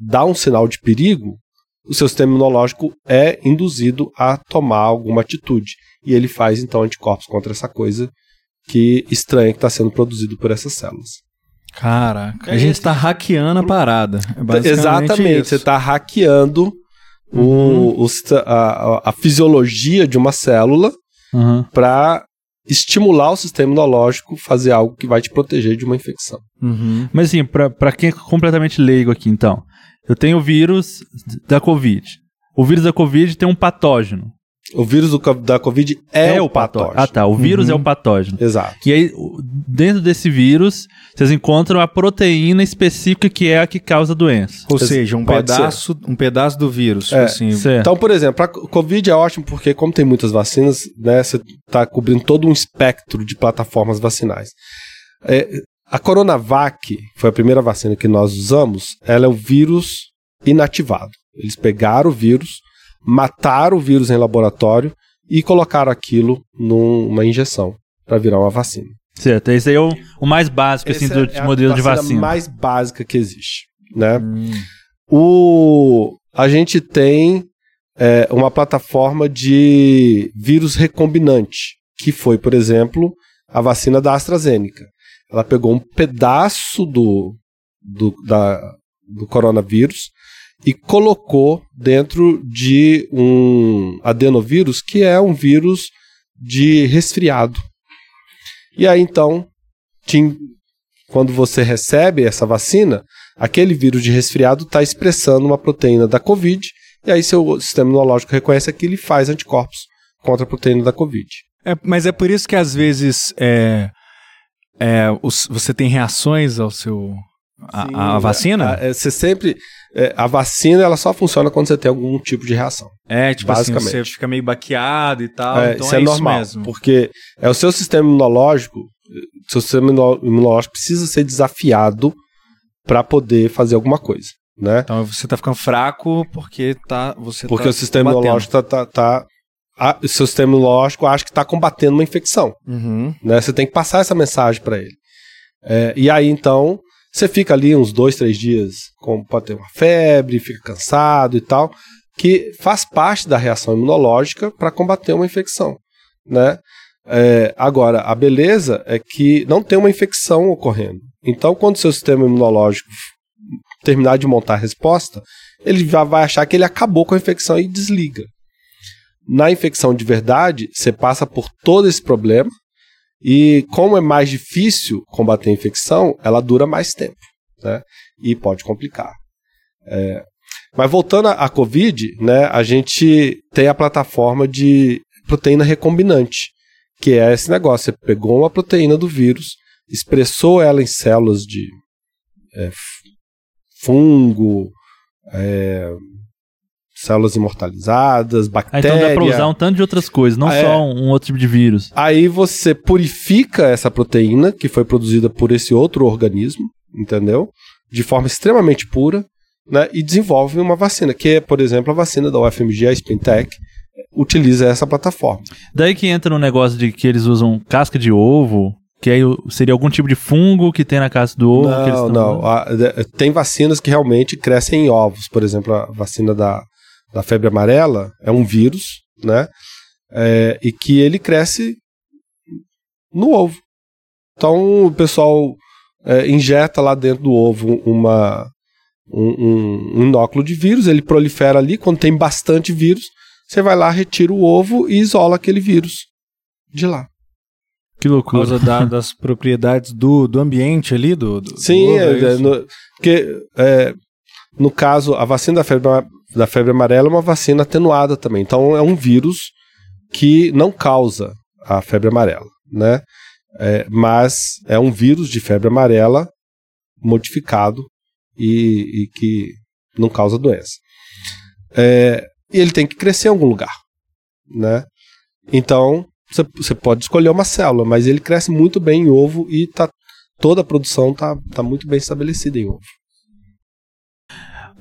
dá um sinal de perigo, o seu sistema imunológico é induzido a tomar alguma atitude e ele faz então anticorpos contra essa coisa que estranha que está sendo produzido por essas células. Caraca, a gente está hackeando a parada. É Exatamente, isso. você está hackeando uhum. o, o, a, a, fisiologia de uma célula uhum. para estimular o sistema imunológico fazer algo que vai te proteger de uma infecção. Uhum. Mas assim, para quem é completamente leigo aqui, então, eu tenho o vírus da Covid. O vírus da Covid tem um patógeno. O vírus do, da Covid é, é o patógeno. Ah, tá. O vírus uhum. é o patógeno. Exato. E aí, dentro desse vírus, vocês encontram a proteína específica que é a que causa a doença. Ou seja, um pedaço, um pedaço do vírus. É. Assim. Então, por exemplo, a Covid é ótimo porque, como tem muitas vacinas, né, você está cobrindo todo um espectro de plataformas vacinais. É, a Coronavac, que foi a primeira vacina que nós usamos, ela é o vírus inativado. Eles pegaram o vírus, mataram o vírus em laboratório e colocaram aquilo numa injeção para virar uma vacina. Certo, esse aí é o, o mais básico assim, do é modelo de vacina. mais básica que existe. Né? Hum. O, a gente tem é, uma plataforma de vírus recombinante, que foi, por exemplo, a vacina da AstraZeneca. Ela pegou um pedaço do, do, da, do coronavírus e colocou dentro de um adenovírus que é um vírus de resfriado. E aí então, quando você recebe essa vacina, aquele vírus de resfriado está expressando uma proteína da Covid, e aí seu sistema imunológico reconhece aquilo e faz anticorpos contra a proteína da Covid. É, mas é por isso que às vezes é, é, os, você tem reações ao seu a, Sim, a vacina? A, a, você sempre é, a vacina ela só funciona quando você tem algum tipo de reação. É, tipo basicamente. assim, você fica meio baqueado e tal. É, então isso é, é normal, isso mesmo. porque é o seu sistema imunológico, seu sistema imunológico precisa ser desafiado para poder fazer alguma coisa, né? Então você tá ficando fraco porque tá você porque tá o sistema combatendo. imunológico tá, tá, tá a, o seu sistema imunológico acha que está combatendo uma infecção, uhum. né? Você tem que passar essa mensagem para ele. É, e aí então você fica ali uns dois, três dias, com, pode ter uma febre, fica cansado e tal, que faz parte da reação imunológica para combater uma infecção, né? É, agora, a beleza é que não tem uma infecção ocorrendo. Então, quando o seu sistema imunológico terminar de montar a resposta, ele já vai achar que ele acabou com a infecção e desliga. Na infecção de verdade, você passa por todo esse problema, e como é mais difícil combater a infecção, ela dura mais tempo, né? E pode complicar. É, mas voltando à Covid, né, a gente tem a plataforma de proteína recombinante, que é esse negócio. Você pegou uma proteína do vírus, expressou ela em células de é, fungo, é, células imortalizadas, bactérias. Ah, então dá para usar um tanto de outras coisas, não é, só um outro tipo de vírus. Aí você purifica essa proteína que foi produzida por esse outro organismo, entendeu? De forma extremamente pura, né? E desenvolve uma vacina, que é, por exemplo, a vacina da UFMG, a Spintec, utiliza essa plataforma. Daí que entra no negócio de que eles usam casca de ovo Que aí seria algum tipo de fungo que tem na casa do ovo? Não, não. A, tem vacinas que realmente crescem em ovos. Por exemplo, a vacina da, da febre amarela é um vírus, né? É, e que ele cresce no ovo. Então o pessoal é, injeta lá dentro do ovo uma, um, um, inóculo de vírus, ele prolifera ali. Quando tem bastante vírus, você vai lá, retira o ovo e isola aquele vírus de lá. Que loucura. Por causa da, das propriedades do, do ambiente ali, do. do Sim, do ovo, é, é no, porque é, no caso, a vacina da febre, da febre amarela é uma vacina atenuada também. Então é um vírus que não causa a febre amarela, né? É, mas é um vírus de febre amarela modificado e, e que não causa doença. É, e ele tem que crescer em algum lugar, né? Então você pode escolher uma célula, mas ele cresce muito bem em ovo e tá, toda a produção está tá muito bem estabelecida em ovo.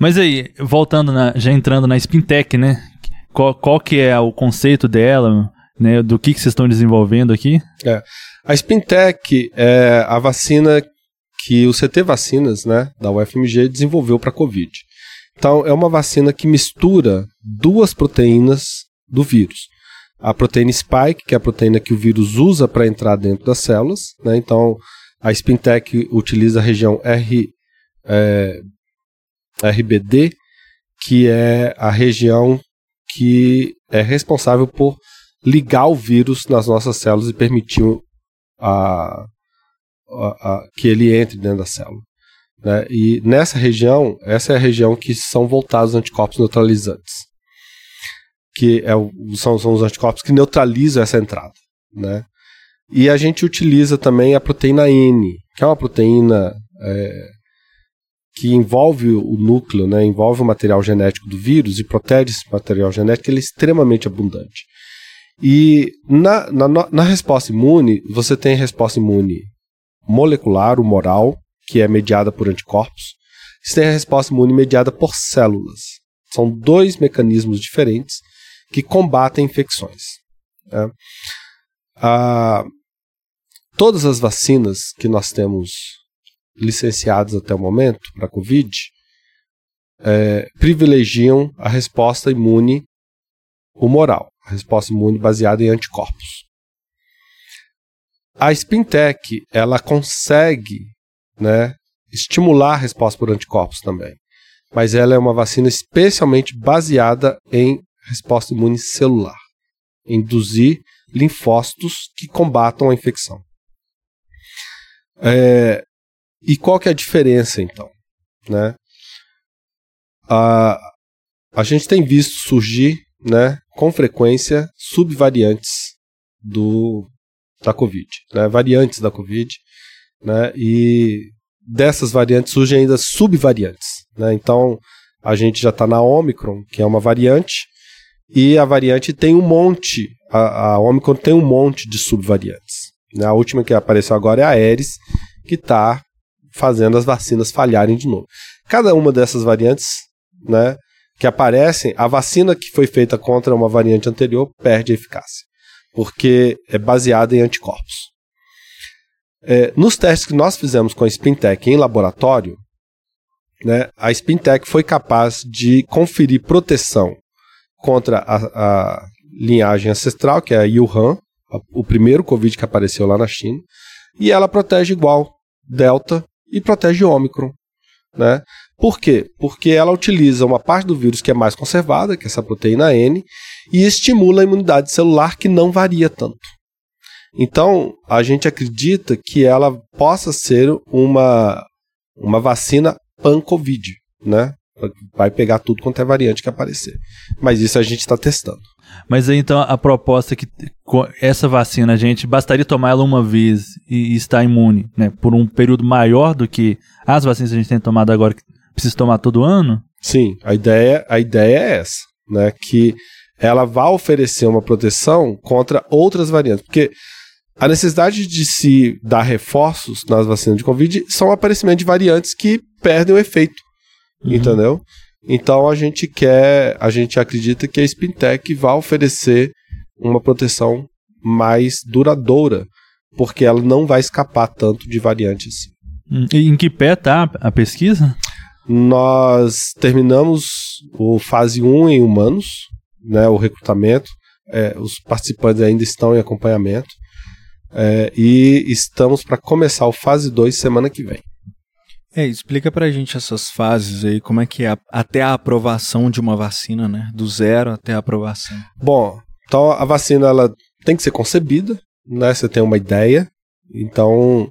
Mas aí, voltando, na, já entrando na Spintech, né? Qual, qual que é o conceito dela, né? Do que, que vocês estão desenvolvendo aqui? É. A Spintech é a vacina que o CT Vacinas, né, da UFMG, desenvolveu para Covid. Então, é uma vacina que mistura duas proteínas do vírus a proteína spike, que é a proteína que o vírus usa para entrar dentro das células. Né? Então, a Spintec utiliza a região R, é, RBD, que é a região que é responsável por ligar o vírus nas nossas células e permitir a, a, a, que ele entre dentro da célula. Né? E nessa região, essa é a região que são voltados anticorpos neutralizantes que é o, são, são os anticorpos que neutralizam essa entrada, né? E a gente utiliza também a proteína N, que é uma proteína é, que envolve o núcleo, né, envolve o material genético do vírus e protege esse material genético, ele é extremamente abundante. E na, na, na resposta imune, você tem resposta imune molecular, humoral, que é mediada por anticorpos. Você tem a resposta imune mediada por células. São dois mecanismos diferentes que combatem infecções. Né? Ah, todas as vacinas que nós temos licenciadas até o momento para a Covid é, privilegiam a resposta imune humoral, a resposta imune baseada em anticorpos. A Spintec ela consegue né, estimular a resposta por anticorpos também, mas ela é uma vacina especialmente baseada em resposta imune celular, induzir linfócitos que combatam a infecção. É, e qual que é a diferença então? Né? A, a gente tem visto surgir né, com frequência subvariantes do, da Covid, né, variantes da Covid, né, e dessas variantes surgem ainda subvariantes. Né, então a gente já está na Omicron, que é uma variante, e a variante tem um monte, a, a Omicron tem um monte de subvariantes. Né? A última que apareceu agora é a Aeres, que está fazendo as vacinas falharem de novo. Cada uma dessas variantes né, que aparecem, a vacina que foi feita contra uma variante anterior perde eficácia, porque é baseada em anticorpos. É, nos testes que nós fizemos com a Spintec em laboratório, né, a Spintec foi capaz de conferir proteção contra a, a linhagem ancestral, que é a Wuhan, a, o primeiro Covid que apareceu lá na China, e ela protege igual Delta e protege Ômicron. Né? Por quê? Porque ela utiliza uma parte do vírus que é mais conservada, que é essa proteína N, e estimula a imunidade celular que não varia tanto. Então, a gente acredita que ela possa ser uma, uma vacina pan-Covid, né? vai pegar tudo quanto é variante que aparecer. Mas isso a gente está testando. Mas aí então a proposta é que essa vacina a gente bastaria tomar ela uma vez e, e estar imune, né? Por um período maior do que as vacinas que a gente tem tomado agora que precisa tomar todo ano? Sim, a ideia, a ideia é essa, né? Que ela vai oferecer uma proteção contra outras variantes, porque a necessidade de se dar reforços nas vacinas de Covid são o aparecimento de variantes que perdem o efeito uhum. entendeu? Então a gente quer, a gente acredita que a Spintec vai oferecer uma proteção mais duradoura porque ela não vai escapar tanto de variante assim. Hum, e em que pé está a pesquisa? Nós terminamos o fase 1 em humanos, né, o recrutamento. É, os participantes ainda estão em acompanhamento. É, e estamos para começar o fase 2 semana que vem. É, explica pra gente essas fases aí, como é que é até a aprovação de uma vacina, né? Do zero até a aprovação. Bom, então a vacina ela tem que ser concebida, né? Você tem uma ideia, então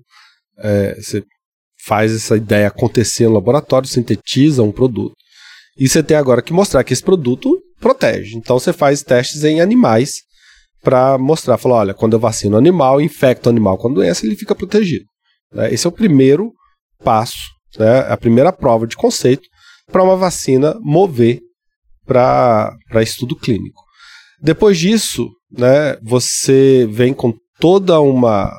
é, você faz essa ideia acontecer no laboratório, sintetiza um produto. E você tem agora que mostrar que esse produto protege. Então você faz testes em animais para mostrar, falar, olha, quando eu vacino animal, infecto animal com doença, ele fica protegido. Né? Esse é o primeiro passo, né? a primeira prova de conceito para uma vacina mover para estudo clínico. Depois disso, né, você vem com toda uma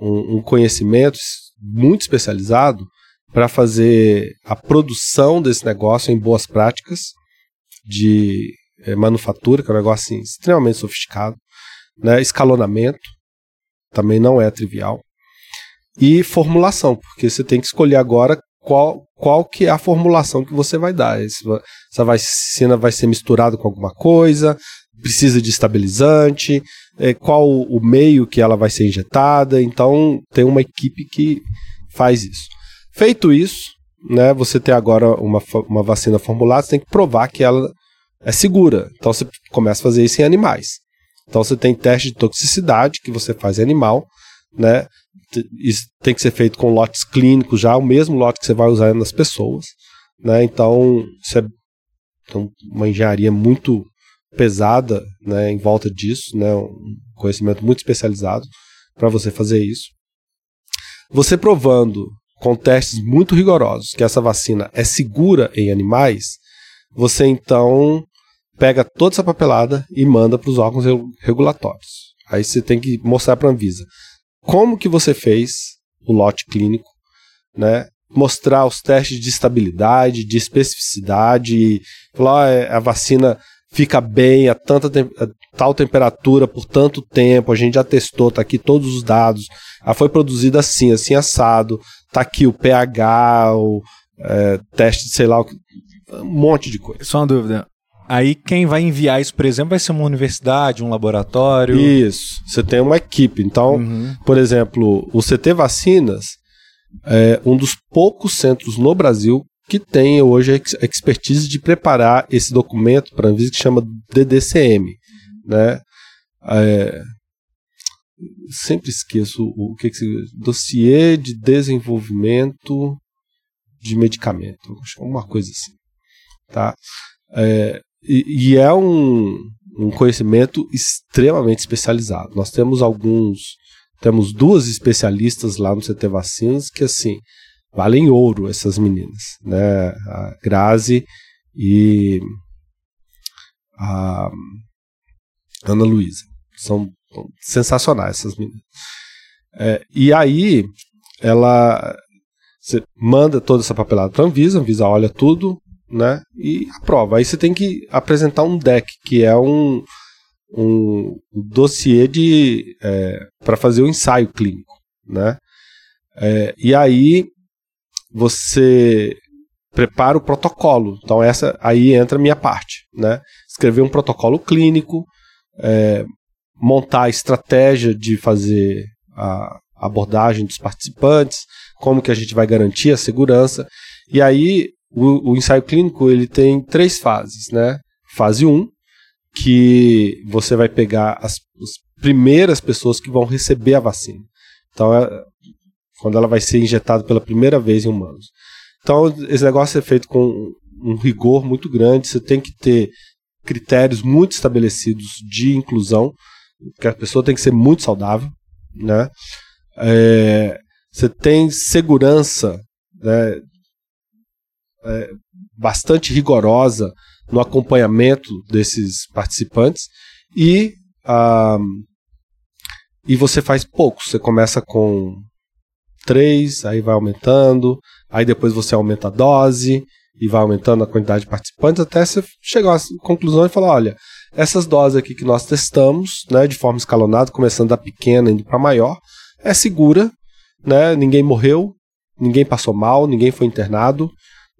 um, um conhecimento muito especializado para fazer a produção desse negócio em boas práticas de é, manufatura, que é um negócio assim, extremamente sofisticado, né? escalonamento, também não é trivial, e formulação, porque você tem que escolher agora qual, qual que é a formulação que você vai dar. Essa vacina vai ser misturada com alguma coisa, precisa de estabilizante, é, qual o meio que ela vai ser injetada. Então, tem uma equipe que faz isso. Feito isso, né, você tem agora uma, uma vacina formulada, você tem que provar que ela é segura. Então, você começa a fazer isso em animais. Então, você tem teste de toxicidade que você faz em animal, né? Isso tem que ser feito com lotes clínicos já, o mesmo lote que você vai usar nas pessoas, né? Então, isso é então, uma engenharia muito pesada né, em volta disso, né, um conhecimento muito especializado para você fazer isso. Você provando com testes muito rigorosos que essa vacina é segura em animais, você então pega toda essa papelada e manda para os órgãos regulatórios. Aí você tem que mostrar para a Anvisa como que você fez o lote clínico, né? Mostrar os testes de estabilidade, de especificidade, falar ah, a vacina fica bem a tanta te a tal temperatura por tanto tempo, a gente já testou, tá aqui todos os dados. Ela foi produzida assim, assim assado, tá aqui o pH, o é, teste de sei lá, um monte de coisa. Só uma dúvida. Aí quem vai enviar isso, por exemplo, vai ser uma universidade, um laboratório? Isso. Você tem uma equipe. Então, uhum. por exemplo, o CT Vacinas é um dos poucos centros no Brasil que tem hoje a expertise de preparar esse documento para a Anvisa que chama DDCM, né? É, sempre esqueço o que, que dossiê de desenvolvimento de medicamento, acho que é uma coisa assim, tá? É, e, e, é um, um conhecimento extremamente especializado. Nós temos alguns, temos duas especialistas lá no CT Vacinas que assim valem ouro essas meninas, né? A Grazi e a Ana Luísa. São sensacionais essas meninas. É, e aí, ela manda toda essa papelada para a Anvisa, a Anvisa olha tudo, né? E aprova. Aí você tem que apresentar um deck, que é um, um dossiê de é, para fazer o um ensaio clínico, né? É, e aí você prepara o protocolo. Então essa aí entra a minha parte, né? Escrever um protocolo clínico, é, montar a estratégia de fazer a abordagem dos participantes, como que a gente vai garantir a segurança. E aí o, o ensaio clínico ele tem três fases, né? Fase 1, um, que você vai pegar as, as primeiras pessoas que vão receber a vacina. Então, é, quando ela vai ser injetada pela primeira vez em humanos. Então, esse negócio é feito com um rigor muito grande, você tem que ter critérios muito estabelecidos de inclusão, que a pessoa tem que ser muito saudável, né? É, você tem segurança né, é, bastante rigorosa no acompanhamento desses participantes e, ah, e você faz pouco. Você começa com três, aí vai aumentando, aí depois você aumenta a dose e vai aumentando a quantidade de participantes até você chegar à conclusão e falar, olha, essas doses aqui que nós testamos, né, de forma escalonada, começando da pequena indo para maior, é segura, né? Ninguém morreu, ninguém passou mal, ninguém foi internado,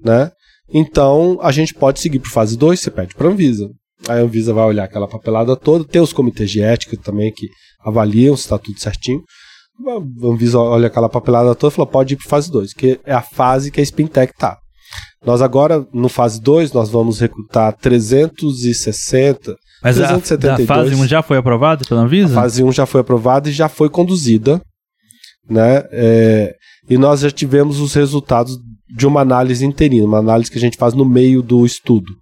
né? Então a gente pode seguir para fase 2, você pede para a Anvisa. A Anvisa vai olhar aquela papelada toda, tem os comitês de ética também que avaliam se está tudo certinho. A Anvisa olha aquela papelada toda e fala, pode ir para fase 2, que é a fase que a Spintec está. Nós agora, no fase 2, nós vamos recrutar 360. Mas 372. a, a fase 1 já foi aprovada pela Anvisa? A fase 1 já foi aprovada e já foi conduzida. Né? É, e nós já tivemos os resultados de uma análise interina, uma análise que a gente faz no meio do estudo.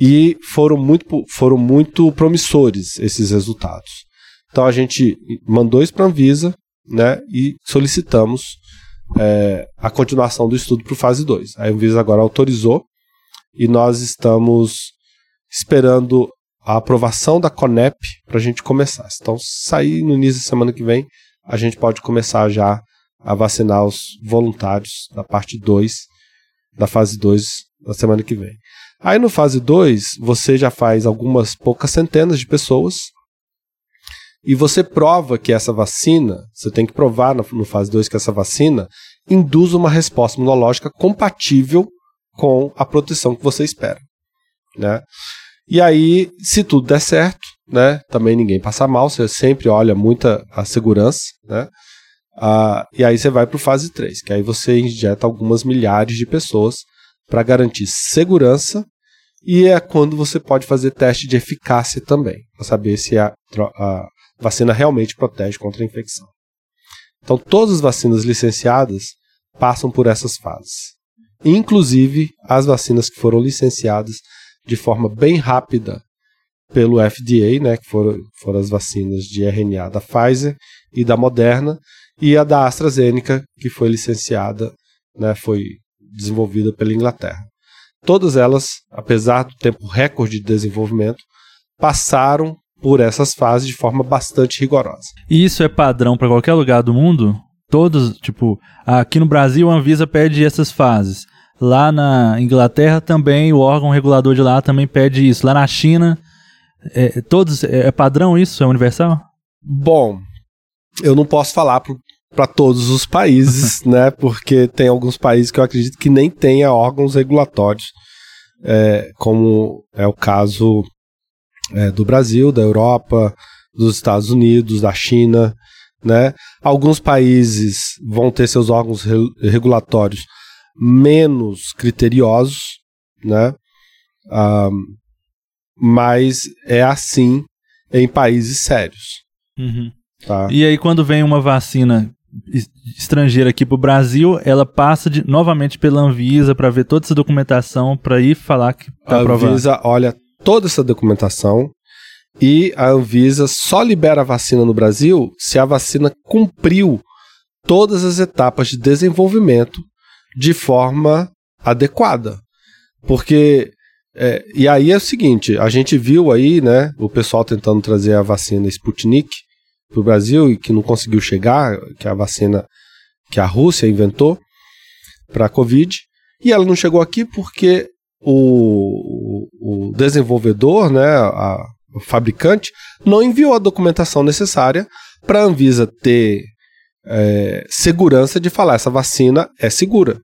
E foram muito, foram muito promissores esses resultados. Então a gente mandou isso para a Anvisa né, e solicitamos é, a continuação do estudo para fase 2. A Anvisa agora autorizou e nós estamos esperando a aprovação da CONEP para a gente começar. Então, sair no início da semana que vem, a gente pode começar já a vacinar os voluntários da parte 2, da fase 2, na semana que vem. Aí no fase 2, você já faz algumas poucas centenas de pessoas e você prova que essa vacina, você tem que provar no, fase 2 que essa vacina induz uma resposta imunológica compatível com a proteção que você espera, né? E aí, se tudo der certo, né, também ninguém passa mal, você sempre olha muita a segurança, né? Ah, e aí você vai para fase 3, que aí você injeta algumas milhares de pessoas para garantir segurança e é quando você pode fazer teste de eficácia também, para saber se a, a vacina realmente protege contra a infecção. Então, todas as vacinas licenciadas passam por essas fases. Inclusive as vacinas que foram licenciadas de forma bem rápida pelo FDA, né, que foram, foram as vacinas de RNA da Pfizer e da Moderna, e a da AstraZeneca, que foi licenciada, né, foi desenvolvida pela Inglaterra. Todas elas, apesar do tempo recorde de desenvolvimento, passaram por essas fases de forma bastante rigorosa. E isso é padrão para qualquer lugar do mundo? Todos, tipo, aqui no Brasil a Anvisa pede essas fases. Lá na Inglaterra também o órgão regulador de lá também pede isso. Lá na China, é, todos é, é padrão isso? É universal? Bom, eu não posso falar para todos os países, né? Porque tem alguns países que eu acredito que nem tenha órgãos regulatórios, é, como é o caso é, do Brasil, da Europa, dos Estados Unidos, da China, né? Alguns países vão ter seus órgãos re regulatórios menos criteriosos, né? Um, mas é assim em países sérios. Uhum. Tá? E aí, quando vem uma vacina estrangeira aqui para o Brasil, ela passa de, novamente pela Anvisa para ver toda essa documentação para ir falar que tá A Anvisa olha toda essa documentação e a Anvisa só libera a vacina no Brasil se a vacina cumpriu todas as etapas de desenvolvimento de forma adequada. Porque é, e aí é o seguinte, a gente viu aí, né, o pessoal tentando trazer a vacina Sputnik para o Brasil e que não conseguiu chegar, que é a vacina que a Rússia inventou para a Covid, e ela não chegou aqui porque o, o, desenvolvedor, né, a, o fabricante, não enviou a documentação necessária para a Anvisa ter é, segurança de falar essa vacina é segura.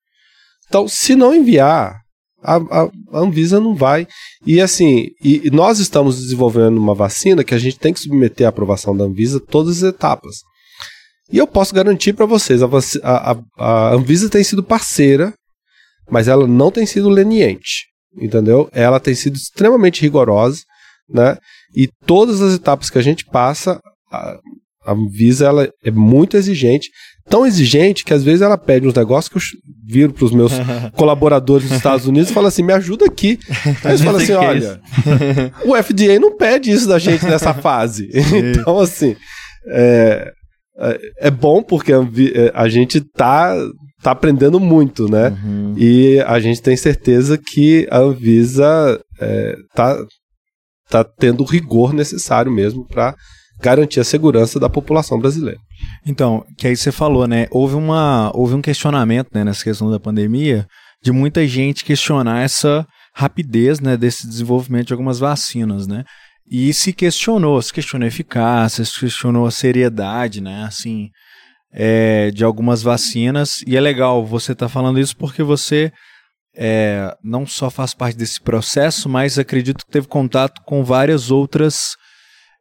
Então, se não enviar, a, a, Anvisa não vai. E assim, e, e, nós estamos desenvolvendo uma vacina que a gente tem que submeter à aprovação da Anvisa todas as etapas. E eu posso garantir para vocês, a, a, Anvisa tem sido parceira mas ela não tem sido leniente, entendeu? Ela tem sido extremamente rigorosa, né? E todas as etapas que a gente passa, a, a Anvisa ela é muito exigente, tão exigente que às vezes ela pede uns negócios que eu viro para os meus colaboradores dos Estados Unidos e falo assim, me ajuda aqui. Aí eles falam assim, olha, o FDA não pede isso da gente nessa fase. então assim, é, é, é bom porque a, é, a gente tá tá aprendendo muito, né? Uhum. E a gente tem certeza que a Anvisa é, tá, tá tendo o rigor necessário mesmo para garantir a segurança da população brasileira. Então, que aí você falou, né? Houve, uma, houve um questionamento né, nessa questão da pandemia de muita gente questionar essa rapidez né, desse desenvolvimento de algumas vacinas, né? E se questionou, se questionou a eficácia, se questionou a seriedade, né? Assim, é, de algumas vacinas. E é legal você estar tá falando isso porque você é, não só faz parte desse processo, mas acredito que teve contato com várias outras.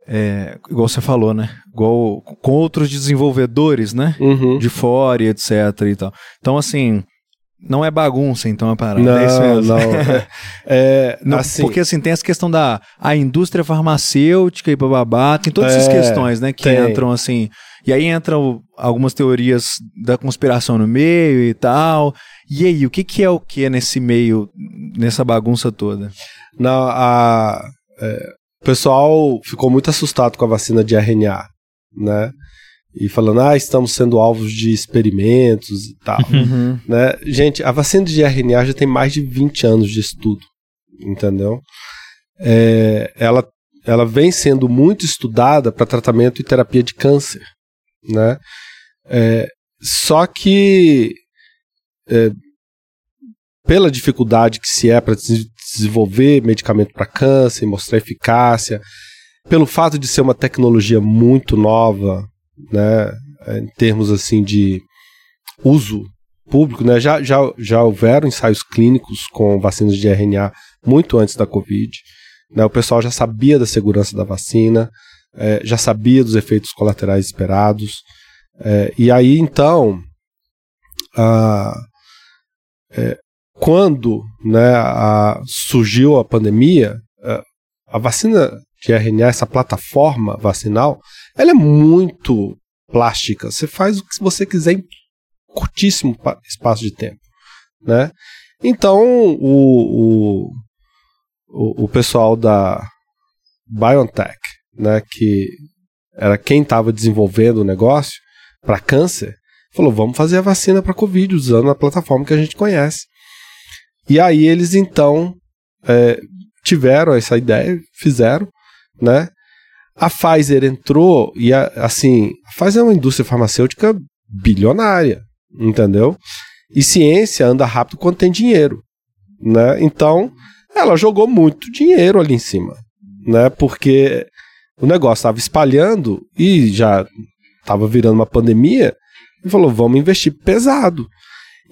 É, igual você falou, né? Igual com outros desenvolvedores, né? Uhum. De fora e etc e tal. Então, assim, não é bagunça, então, a parada. Não, é isso mesmo. não. é, não assim, porque, assim, tem essa questão da a indústria farmacêutica e bababá, tem todas essas é, questões, né, que tem. entram, assim... E aí entram algumas teorias da conspiração no meio e tal. E aí, o que, que é o que nesse meio, nessa bagunça toda? Não, a, é, o pessoal ficou muito assustado com a vacina de RNA, né? e falando, ah, estamos sendo alvos de experimentos e tal. Uhum. Né? Gente, a vacina de RNA já tem mais de 20 anos de estudo, entendeu? É, ela, ela vem sendo muito estudada para tratamento e terapia de câncer, né? É, só que é, pela dificuldade que se é para desenvolver medicamento para câncer, mostrar eficácia, pelo fato de ser uma tecnologia muito nova, né, em termos assim de uso público, né, já, já, já houveram ensaios clínicos com vacinas de RNA muito antes da Covid. Né, o pessoal já sabia da segurança da vacina, é, já sabia dos efeitos colaterais esperados. É, e aí, então, a, é, quando né, a, surgiu a pandemia, a, é, a vacina de RNA, essa plataforma vacinal, ela é muito plástica. Você faz o que você quiser em curtíssimo espaço de tempo, né? Então, o, o, o pessoal da BioNTech, né, que era quem estava desenvolvendo o negócio para câncer, falou: vamos fazer a vacina para Covid usando a plataforma que a gente conhece. E aí eles então é, tiveram essa ideia, fizeram, né? A Pfizer entrou e, a, assim, a Pfizer é uma indústria farmacêutica bilionária, entendeu? E ciência anda rápido quando tem dinheiro, né? Então, ela jogou muito dinheiro ali em cima, né? Porque o negócio estava espalhando e já estava virando uma pandemia e falou: vamos investir pesado.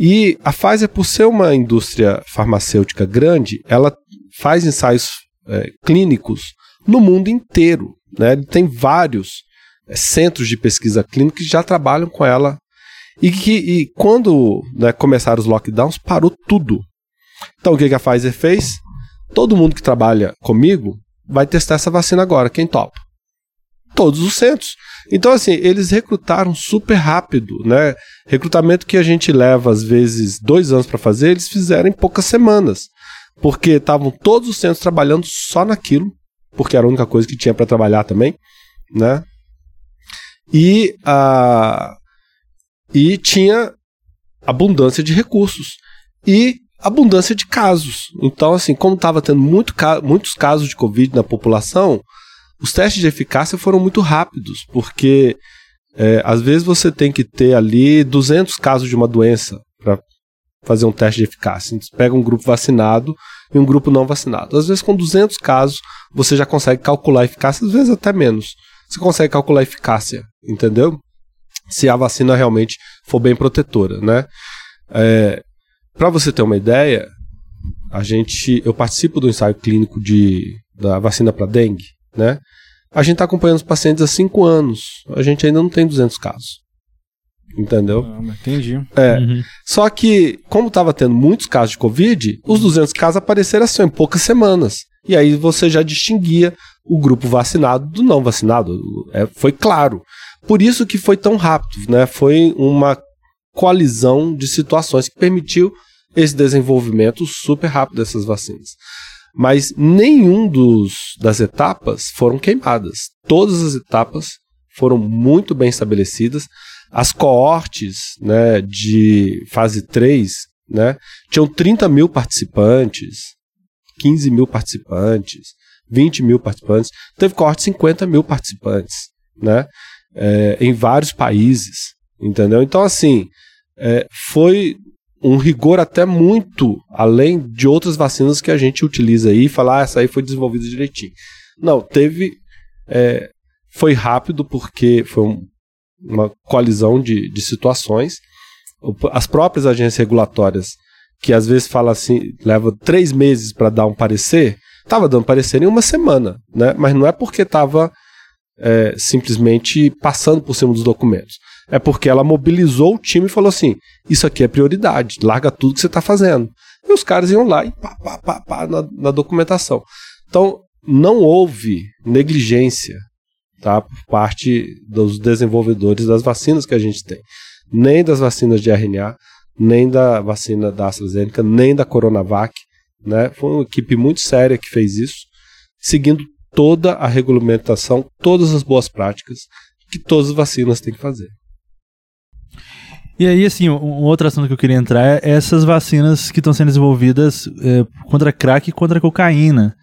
E a Pfizer, por ser uma indústria farmacêutica grande, ela faz ensaios é, clínicos no mundo inteiro. Né? Tem vários é, centros de pesquisa clínica que já trabalham com ela. E que e quando né, começaram os lockdowns, parou tudo. Então o que, que a Pfizer fez? Todo mundo que trabalha comigo vai testar essa vacina agora. Quem topa? Todos os centros. Então, assim, eles recrutaram super rápido, né? Recrutamento que a gente leva, às vezes, dois anos para fazer, eles fizeram em poucas semanas. Porque estavam todos os centros trabalhando só naquilo porque era a única coisa que tinha para trabalhar também, né? E, a, e tinha abundância de recursos e abundância de casos. Então, assim, como estava tendo muito, muitos casos de Covid na população, os testes de eficácia foram muito rápidos, porque é, às vezes você tem que ter ali 200 casos de uma doença para fazer um teste de eficácia. Então, você pega um grupo vacinado e um grupo não vacinado. Às vezes, com 200 casos, você já consegue calcular a eficácia, às vezes até menos. Você consegue calcular a eficácia, entendeu? Se a vacina realmente for bem protetora, né? É, Para você ter uma ideia, a gente, eu participo do ensaio clínico de, da vacina para dengue, né? A gente está acompanhando os pacientes há 5 anos. A gente ainda não tem 200 casos. Entendeu? Ah, entendi. É. Uhum. Só que, como estava tendo muitos casos de Covid, os 200 casos apareceram assim em poucas semanas. E aí você já distinguia o grupo vacinado do não vacinado. É, foi claro. Por isso que foi tão rápido, né? Foi uma coalizão de situações que permitiu esse desenvolvimento super rápido dessas vacinas. Mas nenhum dos das etapas foram queimadas. Todas as etapas foram muito bem estabelecidas. As coortes né, de fase 3 né, tinham 30 mil participantes, 15 mil participantes, 20 mil participantes. Teve coorte de 50 mil participantes né, é, em vários países. Entendeu? Então, assim, é, foi um rigor até muito além de outras vacinas que a gente utiliza aí falar, ah, essa aí foi desenvolvida direitinho. Não, teve. É, foi rápido porque foi um uma colisão de, de situações. As próprias agências regulatórias, que às vezes fala assim, leva três meses para dar um parecer, estava dando parecer em uma semana, né? Mas não é porque estava é, simplesmente passando por cima dos documentos. É porque ela mobilizou o time e falou assim: isso aqui é prioridade, larga tudo que você está fazendo. E os caras iam lá e pá, pá, pá, pá na, na documentação. Então, não houve negligência tá, por parte dos desenvolvedores das vacinas que a gente tem. Nem das vacinas de RNA, nem da vacina da AstraZeneca, nem da Coronavac. Né? Foi uma equipe muito séria que fez isso, seguindo toda a regulamentação, todas as boas práticas que todas as vacinas têm que fazer. E aí, assim, um, um outro assunto que eu queria entrar é essas vacinas que estão sendo desenvolvidas é, contra crack e contra cocaína.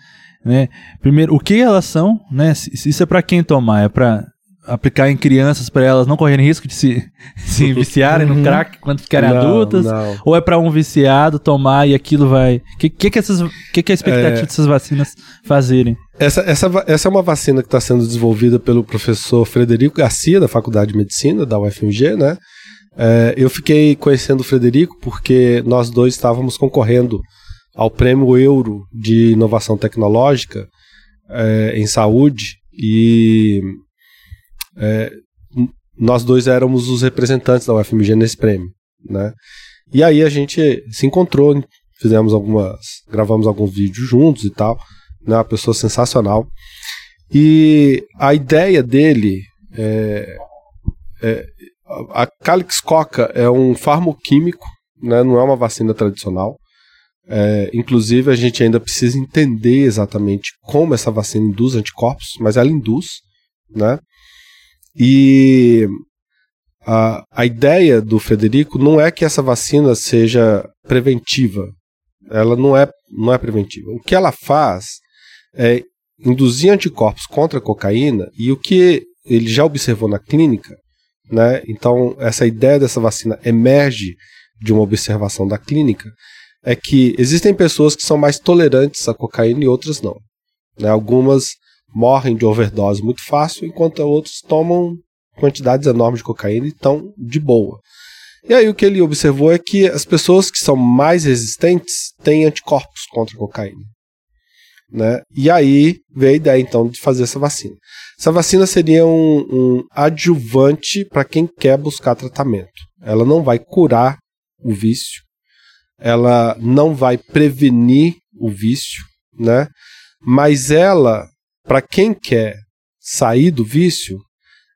Né? Primeiro, o que elas são, né? Isso é para quem tomar? É para aplicar em crianças para elas não correrem risco de se, se viciarem no uhum. crack quando ficarem não, adultas? Não. Ou é para um viciado tomar e aquilo vai. O que, que, que, essas, que, que é a expectativa é... dessas vacinas fazerem? Essa, essa, essa é uma vacina que está sendo desenvolvida pelo professor Frederico Garcia, da Faculdade de Medicina, da UFMG, né? É, eu fiquei conhecendo o Frederico porque nós dois estávamos concorrendo ao prêmio Euro de Inovação Tecnológica é, em Saúde e é, nós dois éramos os representantes da UFMG nesse prêmio, né? E aí a gente se encontrou, fizemos algumas, gravamos alguns vídeos juntos e tal, né? Uma pessoa sensacional. E a ideia dele é, é a Calix Coca é um farmoquímico, né, não é uma vacina tradicional. É, inclusive, a gente ainda precisa entender exatamente como essa vacina induz anticorpos, mas ela induz, né? E a, a ideia do Frederico não é que essa vacina seja preventiva. Ela não é, não é preventiva. O que ela faz é induzir anticorpos contra a cocaína e o que ele já observou na clínica né? Então, essa ideia dessa vacina emerge de uma observação da clínica, é que existem pessoas que são mais tolerantes à cocaína e outras não. Né? Algumas morrem de overdose muito fácil, enquanto outros tomam quantidades enormes de cocaína e estão de boa. E aí o que ele observou é que as pessoas que são mais resistentes têm anticorpos contra a cocaína. Né? E aí veio a ideia então de fazer essa vacina. Essa vacina seria um, um adjuvante para quem quer buscar tratamento. Ela não vai curar o vício, ela não vai prevenir o vício, né? Mas ela, para quem quer sair do vício,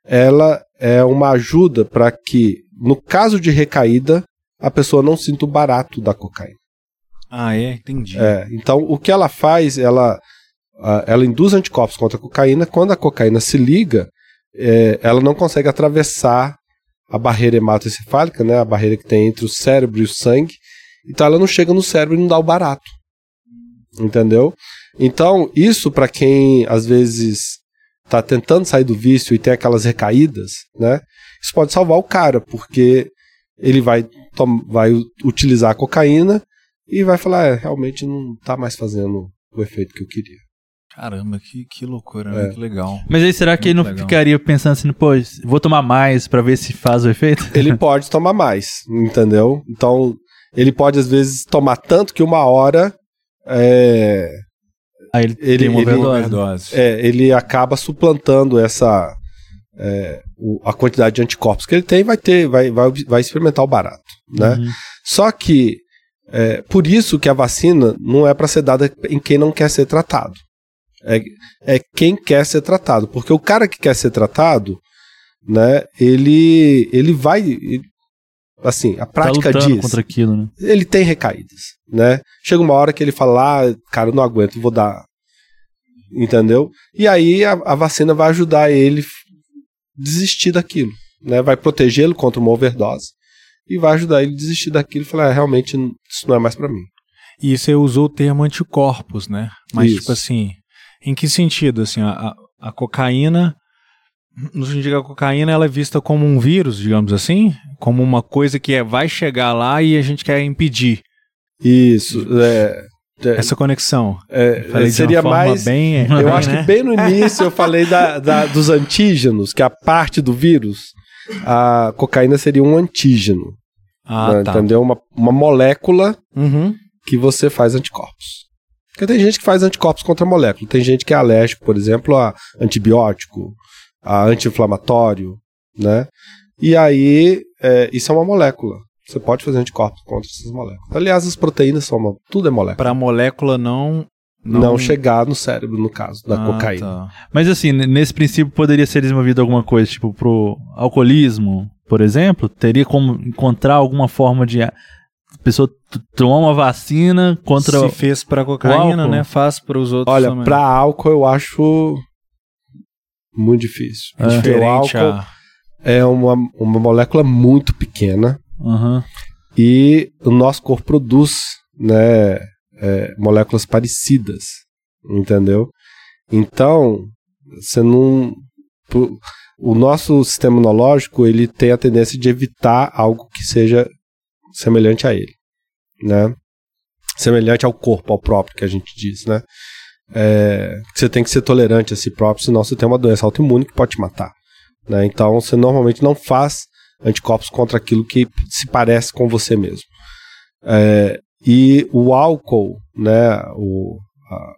ela é uma ajuda para que, no caso de recaída, a pessoa não sinta o barato da cocaína. Ah, é? Entendi. É, então, o que ela faz, ela, ela induz anticorpos contra a cocaína. Quando a cocaína se liga, é, ela não consegue atravessar a barreira hematoencefálica, né, a barreira que tem entre o cérebro e o sangue. Então, ela não chega no cérebro e não dá o barato. Entendeu? Então, isso para quem às vezes está tentando sair do vício e tem aquelas recaídas, né? Isso pode salvar o cara, porque ele vai, vai utilizar a cocaína e vai falar, é, realmente não tá mais fazendo o efeito que eu queria. Caramba, que, que loucura, né? é. né? Que legal. Mas aí será que ele não legal. ficaria pensando assim, pô, vou tomar mais para ver se faz o efeito? Ele pode tomar mais, entendeu? Então, ele pode às vezes tomar tanto que uma hora é, Aí ele, ele tem uma ele, overdose. É, ele acaba suplantando essa é, o, a quantidade de anticorpos que ele tem, vai ter, vai, vai, vai experimentar o barato, né? Uhum. Só que é, por isso que a vacina não é para ser dada em quem não quer ser tratado. É, é quem quer ser tratado. Porque o cara que quer ser tratado, né, ele, ele vai. Ele, assim, a prática tá diz. Aquilo, né? Ele tem recaídas. Né? Chega uma hora que ele fala: ah, cara, eu não aguento, vou dar. Entendeu? E aí a, a vacina vai ajudar ele desistir daquilo. Né? Vai protegê-lo contra uma overdose e vai ajudar ele a desistir daquilo e falar, ah, realmente isso não é mais para mim. E você usou o termo anticorpos, né? Mas isso. tipo assim, em que sentido? Assim, a, a cocaína, no sentido que a cocaína ela é vista como um vírus, digamos assim, como uma coisa que é, vai chegar lá e a gente quer impedir. Isso, é, é essa conexão. É, seria mais. Bem, eu bem, acho né? que bem no início eu falei da, da, dos antígenos, que é a parte do vírus a cocaína seria um antígeno. Ah, né, tá. Entendeu? Uma, uma molécula Uhum. que você faz anticorpos. Porque tem gente que faz anticorpos contra a molécula. Tem gente que é alérgico, por exemplo, a antibiótico, a anti-inflamatório, né? E aí, é, isso é uma molécula. Você pode fazer anticorpos contra essas moléculas. Aliás, as proteínas são uma, tudo é molécula. Pra molécula não. Não... chegar no cérebro, no caso, da Ah, cocaína. tá. Mas assim, nesse princípio poderia ser desenvolvido alguma coisa, tipo, pro alcoolismo, por exemplo? Teria como encontrar alguma forma de a pessoa tomar uma vacina contra. Se fez pra cocaína, né? Faz pros outros Olha, também. pra álcool eu acho muito difícil. É. Porque o álcool a... é uma, uma molécula muito pequena Aham. e o nosso corpo produz né, é, moléculas parecidas, entendeu? Então, você não. O nosso sistema imunológico ele tem a tendência de evitar algo que seja semelhante a ele, né? Semelhante ao corpo, ao próprio, que a gente diz, né? É, você tem que ser tolerante a si próprio, senão você tem uma doença autoimune que pode te matar. Né? Então, você normalmente não faz anticorpos contra aquilo que se parece com você mesmo. É, e o álcool, né, o, a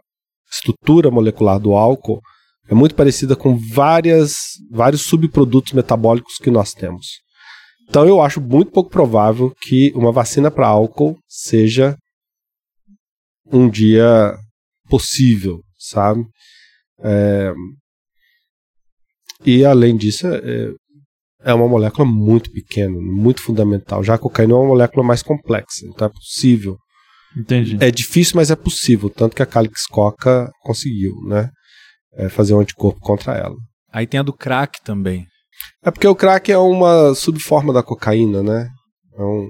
estrutura molecular do álcool é muito parecida com várias, vários subprodutos metabólicos que nós temos. Então eu acho muito pouco provável que uma vacina para álcool seja um dia possível, sabe? É, e além disso, é, é uma molécula muito pequena, muito fundamental. Já a cocaína é uma molécula mais complexa, então é possível. Entendi. É difícil, mas é possível, tanto que a Calix Coca conseguiu, né? É, fazer um anticorpo contra ela. Aí tem a do crack também. É porque o crack é uma subforma da cocaína, né? É um-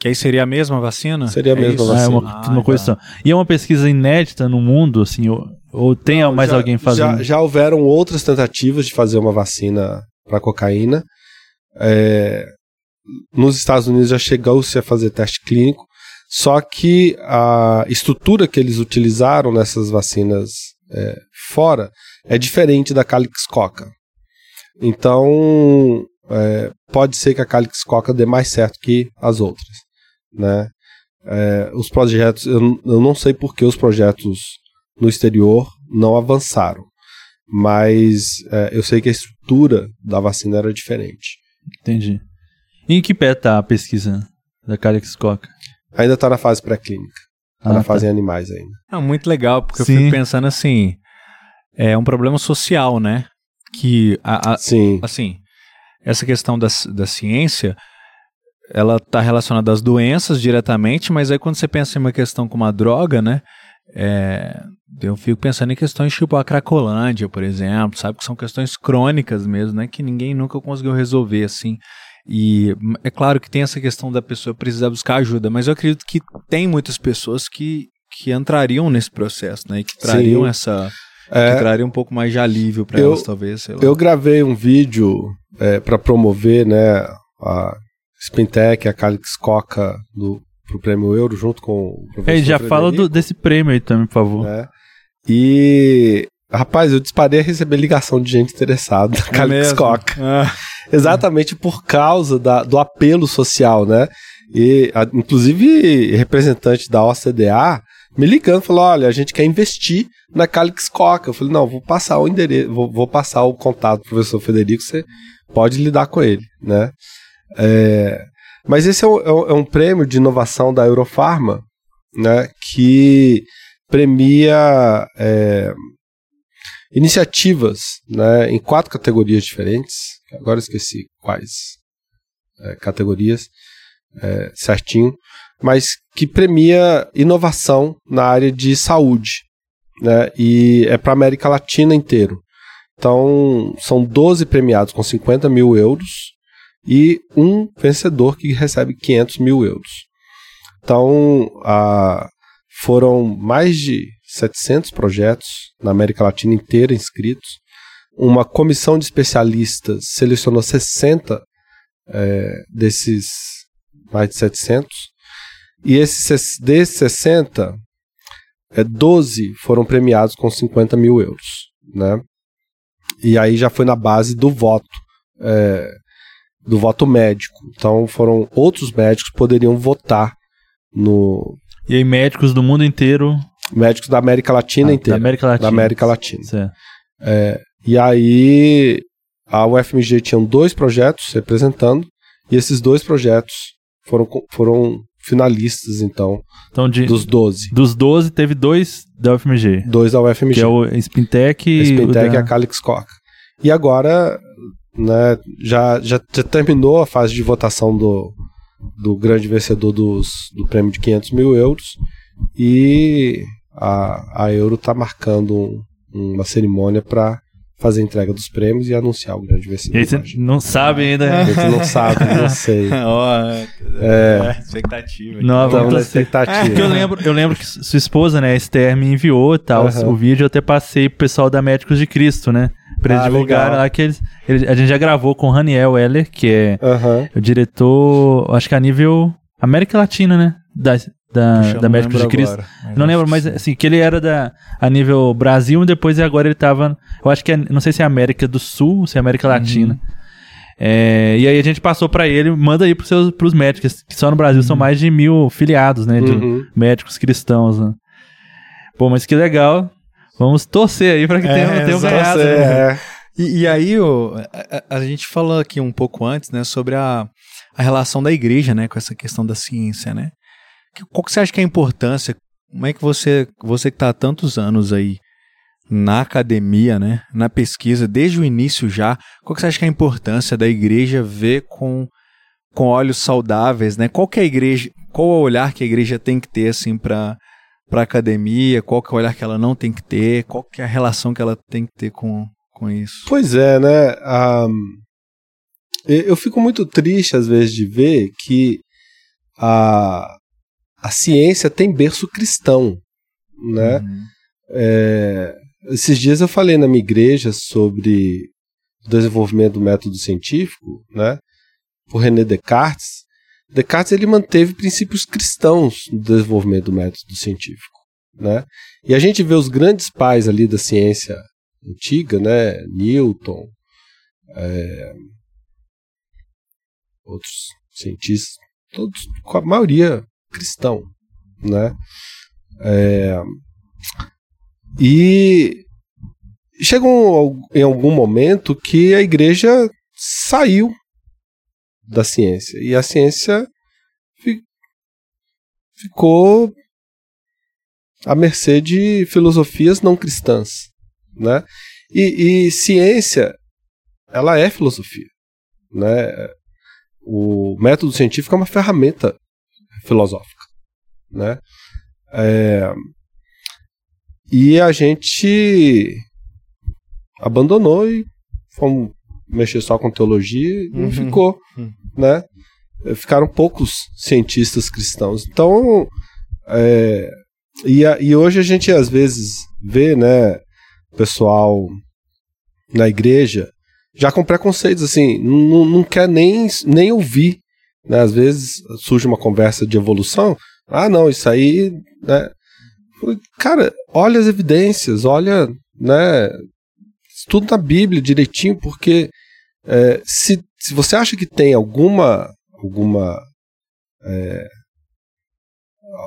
Que aí seria a mesma vacina? Seria a É mesma isso? Ah, é vacina. uma, Ah, uma coisa tá. E é uma pesquisa inédita no mundo, assim, ou, ou tem Não, mais já- alguém fazendo? Já, já houveram outras tentativas de fazer uma vacina para cocaína. É, nos Estados Unidos já chegou-se a fazer teste clínico, só que a estrutura que eles utilizaram nessas vacinas é, fora é diferente da Calix Coca. Então, é, pode ser que a Calix Coca dê mais certo que as outras, né? É, os projetos, eu, eu não sei por que os projetos no exterior não avançaram, mas é, eu sei que a estrutura da vacina era diferente. Entendi. E em que pé tá a pesquisa da Calix Coca? Ainda está na fase pré-clínica, está Ah, na tá. fase em animais ainda. É muito legal, porque Sim. eu fico pensando assim, é um problema social, né? Que, a, a- Sim, assim, essa questão da, da ciência, ela está relacionada às doenças diretamente, mas aí quando você pensa em uma questão como a droga, né? é, eu fico pensando em questões tipo a Cracolândia, por exemplo, sabe? Que são questões crônicas mesmo, né? Que ninguém nunca conseguiu resolver, assim. E é claro que tem essa questão da pessoa precisar buscar ajuda, mas eu acredito que tem muitas pessoas que, que entrariam nesse processo, né? E que trariam Sim. essa. É. que trariam um pouco mais de alívio para elas, talvez. Eu gravei um vídeo para promover né, a Spintec, a Calix Coca do, pro Prêmio Euro, junto com o professor É, já fala Frederico. do- desse prêmio aí também, por favor. né? E, rapaz, eu disparei a receber ligação de gente interessada na É Calix mesmo? Coca. Ah. Exatamente por causa da- do apelo social, né? E, a- inclusive, representante da OCDA me ligando, falou: olha, a gente quer investir na Calix Coca. Eu falei, não, vou passar o endereço, vou, vou passar o contato do professor Federico, você pode lidar com ele, né? É, mas esse é um, é é um prêmio de inovação da Eurofarma, né? Que premia é, iniciativas né, em quatro categorias diferentes. Agora esqueci quais é, categorias é, certinho, mas que premia inovação na área de saúde. Né, e é para a América Latina inteiro. Então, são 12 premiados com 50 mil euros e um vencedor que recebe 500 mil euros. Então, a, foram mais de 700 projetos na América Latina inteira inscritos. Uma comissão de especialistas selecionou 60 é, desses mais de 700. E esses, desses 60, é, 12 foram premiados com 50 mil euros. Né? e aí já foi na base do voto, é, do voto médico. Então foram outros médicos que poderiam votar no. E aí médicos do mundo inteiro. Médicos da América Latina ah, inteira. Da América Latina. Da América Latina. É, e aí a UFMG tinha dois projetos representando, e esses dois projetos foram, foram finalistas, então, então de, dos 12. Dos 12, teve dois da UFMG. Dois da UFMG. Que é o Spintec e o da... e a Calix Coca. E agora, né, já, já, já, terminou a fase de votação do, do grande vencedor dos, do prêmio de 500 mil euros e a, a Euro está marcando um, uma cerimônia para fazer a entrega dos prêmios e anunciar o grande vencedor. E aí você não sabe ainda. A gente não sabe, não sei. oh, é, expectativa. Não, vamos na expectativa. É, eu lembro, eu lembro que sua esposa, né, a Esther, me enviou tal, uhum. o vídeo, eu até passei pro pessoal da Médicos de Cristo, né? Pra eles ah, divulgarem lá que eles, eles, A gente já gravou com o Raniel Weller, que é uhum. o diretor, acho que a nível América Latina, né? Da, da, da Médicos de Cristo. Agora, não lembro, mas assim, que ele era da, a nível Brasil e depois agora ele tava. Eu acho que é, não sei se é América do Sul, se é América uhum. Latina. Uhum. É, e aí a gente passou para ele, manda aí pros, seus, pros médicos, que só no Brasil uhum. são mais de mil filiados, né? De uhum. médicos cristãos. Né? Pô, mas que legal. Vamos torcer aí para que é, tenham, tenham ganhado. Né? É. E, e, aí, o, a, a, gente falou aqui um pouco antes, né, sobre a, a relação da igreja, né, com essa questão da ciência, né? Qual que você acha que é a importância? Como é que você, você que está há tantos anos aí na academia, né, na pesquisa, desde o início já, qual que você acha que é a importância da igreja ver com, com olhos saudáveis, né? Qual que é a igreja, qual é o olhar que a igreja tem que ter assim para para academia, qual que é o olhar que ela não tem que ter, qual que é a relação que ela tem que ter com, com isso? Pois é, né? Um, eu fico muito triste às vezes de ver que a, a ciência tem berço cristão, né? Uhum. É, esses dias eu falei na minha igreja sobre o desenvolvimento do método científico, né? Por René Descartes. Descartes ele manteve princípios cristãos no desenvolvimento do método científico, né? E a gente vê os grandes pais ali da ciência antiga, né? Newton, é, outros cientistas, todos, com a maioria cristão, né? É, e chegou em algum momento que a igreja saiu da ciência e a ciência ficou à mercê de filosofias não cristãs, né? E, e ciência, ela é filosofia, né? O método científico é uma ferramenta filosófica, né? É, e a gente abandonou e fomos mexer só com teologia e não uhum. ficou, uhum. né? Ficaram poucos cientistas cristãos. Então, é, e, a, e hoje a gente às vezes vê, né, pessoal na igreja já com preconceitos, assim, não, não quer nem, nem ouvir né? Às vezes surge uma conversa de evolução. Ah, não, isso aí. Né? Cara, olha as evidências, olha, né? Estuda na Bíblia direitinho, porque é, se, se você acha que tem alguma alguma é,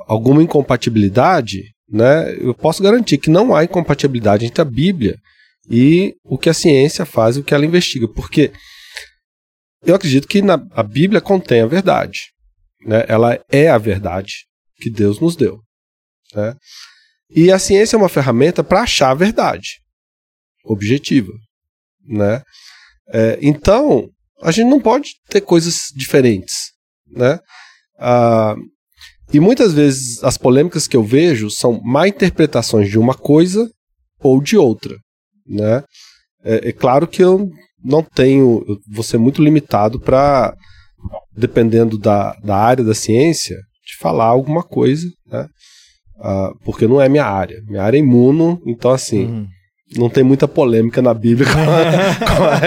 alguma incompatibilidade, né? Eu posso garantir que não há incompatibilidade entre a Bíblia e o que a ciência faz e o que ela investiga, porque eu acredito que na, a Bíblia contém a verdade. Né? Ela é a verdade que Deus nos deu. Né? E a ciência é uma ferramenta para achar a verdade objetiva. Né? É, então, a gente não pode ter coisas diferentes. Né? Ah, e muitas vezes as polêmicas que eu vejo são má interpretações de uma coisa ou de outra. Né? É, é claro que eu não tenho, vou ser muito limitado para, dependendo da, da área da ciência, de falar alguma coisa, né? Uh, porque não é minha área. Minha área é imuno, então assim, uhum. Não tem muita polêmica na Bíblia com a, com a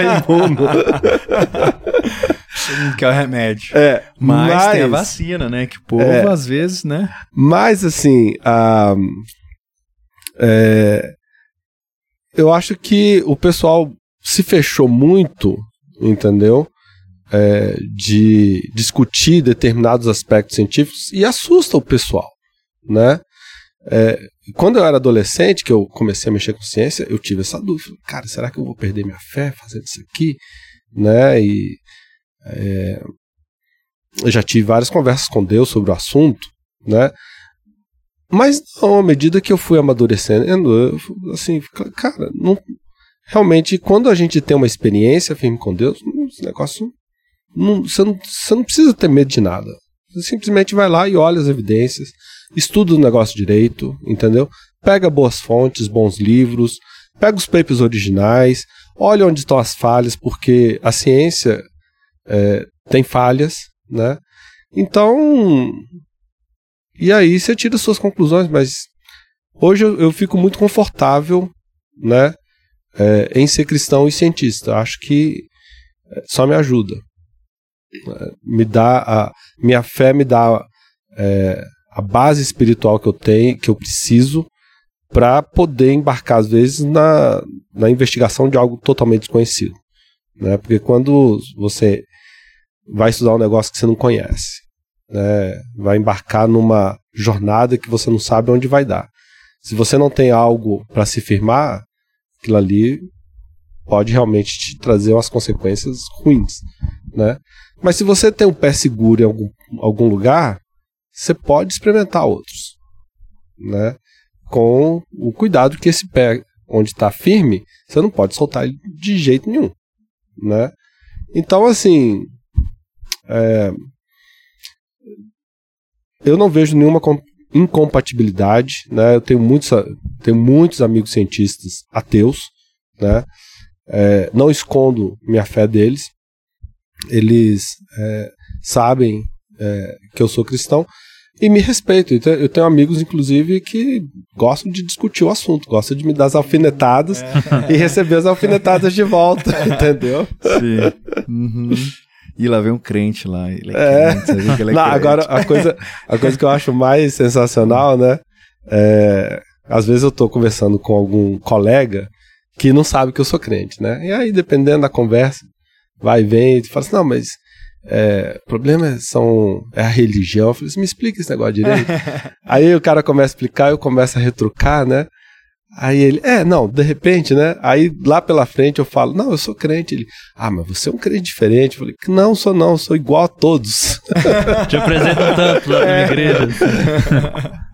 que é o remédio. É, mas, mas, tem a vacina, né? Que o povo, é, às vezes, né? Mas, assim, é, eu acho que o pessoal se fechou muito, entendeu? É, de discutir determinados aspectos científicos e assusta o pessoal, né? É, quando eu era adolescente, que eu comecei a mexer com ciência, eu tive essa dúvida. Cara, será que eu vou perder minha fé fazendo isso aqui? Né? E é, eu já tive várias conversas com Deus sobre o assunto, né? Mas não, à medida que eu fui amadurecendo, eu, assim, cara, não, realmente, quando a gente tem uma experiência firme com Deus, esse negócio. Não, você, não, você não precisa ter medo de nada. Você simplesmente vai lá e olha as evidências, estuda o negócio direito, entendeu? Pega boas fontes, bons livros, pega os papers originais, olha onde estão as falhas, porque a ciência é, tem falhas, né? Então, e aí você tira suas conclusões, mas hoje eu, eu fico muito confortável, né, é, em ser cristão e cientista. Acho que é, só me ajuda. É, me dá a minha fé me dá é, a base espiritual que eu tenho, que eu preciso para poder embarcar às vezes na, na investigação de algo totalmente desconhecido, né? Porque quando você vai estudar um negócio que você não conhece, né? Vai embarcar numa jornada que você não sabe onde vai dar. Se você não tem algo para se firmar, aquilo ali pode realmente te trazer umas consequências ruins, né? Mas se você tem um pé seguro em algum, algum lugar, você pode experimentar outros, né? Com o cuidado que esse pé onde está firme, você não pode soltar ele de jeito nenhum, né? Então, assim, é, eu não vejo nenhuma incompatibilidade, né? Eu tenho muitos, tenho muitos amigos cientistas ateus, né? É, não escondo minha fé deles. Eles é, sabem é, que eu sou cristão e me respeitam. Eu tenho amigos, inclusive, que gostam de discutir o assunto, gostam de me dar as alfinetadas é. e receber as alfinetadas de volta, entendeu? Sim. Uhum. E lá vem um crente lá. Ele é, é. Crente, ele é Não, agora, a coisa, a coisa que eu acho mais sensacional, né? É, às vezes eu tô conversando com algum colega que não sabe que eu sou crente, né? E aí, dependendo da conversa, vai e vem, e fala assim, não, mas é, o problema é, são, é a religião. Eu falei assim, me explica esse negócio direito. aí o cara começa a explicar, eu começo a retrucar, né? Aí ele, é, não, de repente, né? Aí lá pela frente eu falo, não, eu sou crente. Ele, ah, mas você é um crente diferente. Eu falei, não, sou não, sou igual a todos. Te apresento tanto lá na minha igreja.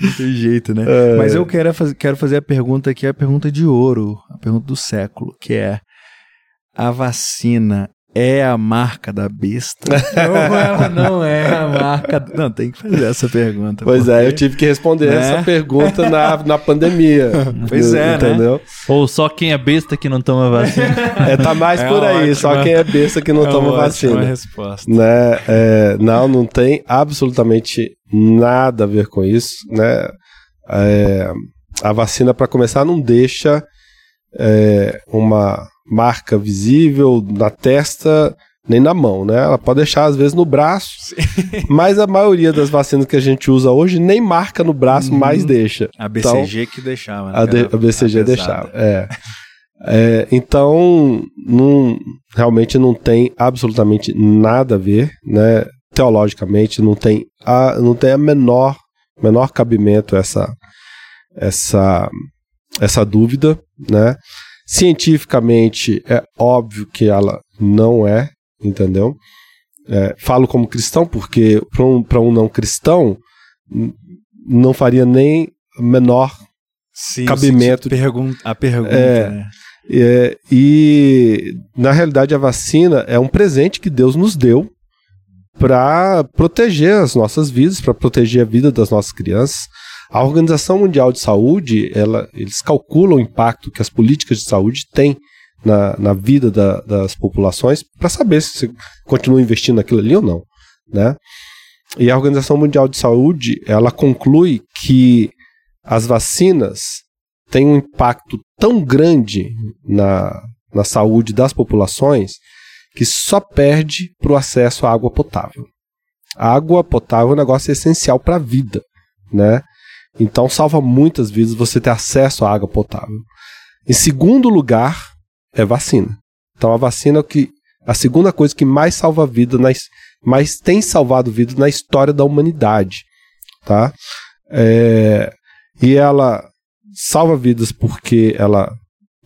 Não tem jeito, né? É. Mas eu quero, quero fazer a pergunta aqui, a pergunta de ouro, a pergunta do século, que é: a vacina é a marca da besta? Ou ela não é a marca. Não, tem que fazer essa pergunta. Pois porque... é, eu tive que responder né? essa pergunta na, na pandemia. Pois é, né? entendeu? Né? Ou só quem é besta que não toma vacina. É, tá mais é por aí, ótima... só quem é besta que não é toma vacina. resposta. Né? É, não, não tem absolutamente nada a ver com isso, né? É, a vacina, para começar, não deixa é, uma marca visível na testa nem na mão, né? Ela pode deixar às vezes no braço, Sim. mas a maioria das vacinas que a gente usa hoje nem marca no braço, hum, mais deixa. A BCG então, que deixava. Né? A, de, a BCG a deixava, é. é. Então, não, realmente não tem absolutamente nada a ver, né? Teologicamente não tem a, não tem a menor menor cabimento essa essa essa dúvida, né? Cientificamente, é óbvio que ela não é, entendeu? É, falo como cristão porque para um, um não cristão não faria nem menor sim, cabimento. Pergun a pergunta, é, né? É, e na realidade a vacina é um presente que Deus nos deu para proteger as nossas vidas, para proteger a vida das nossas crianças. A Organização Mundial de Saúde, ela, eles calculam o impacto que as políticas de saúde têm na, na vida da, das populações para saber se você continua investindo naquilo ali ou não, né? E a Organização Mundial de Saúde, ela conclui que as vacinas têm um impacto tão grande na, na saúde das populações que só perde para o acesso à água potável. A água potável é um negócio essencial para a vida, né? Então salva muitas vidas você ter acesso à água potável. Em segundo lugar, é vacina. Então a vacina é o que a segunda coisa que mais salva vida, mais tem salvado vidas na história da humanidade, tá? É, e ela salva vidas porque ela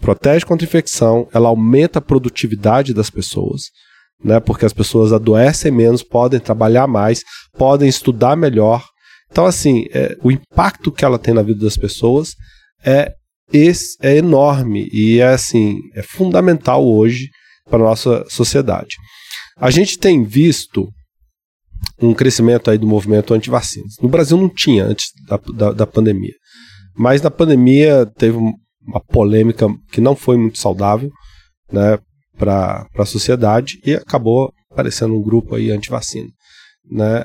protege contra infecção, ela aumenta a produtividade das pessoas, né? Porque as pessoas adoecem menos, podem trabalhar mais, podem estudar melhor. Então, assim, é, o impacto que ela tem na vida das pessoas é, esse, é enorme e é assim é fundamental hoje para a nossa sociedade. A gente tem visto um crescimento aí do movimento anti-vacinas. No Brasil não tinha antes da, da, da pandemia. Mas na pandemia teve uma polêmica que não foi muito saudável né, para a sociedade e acabou aparecendo um grupo aí anti-vacina. Né?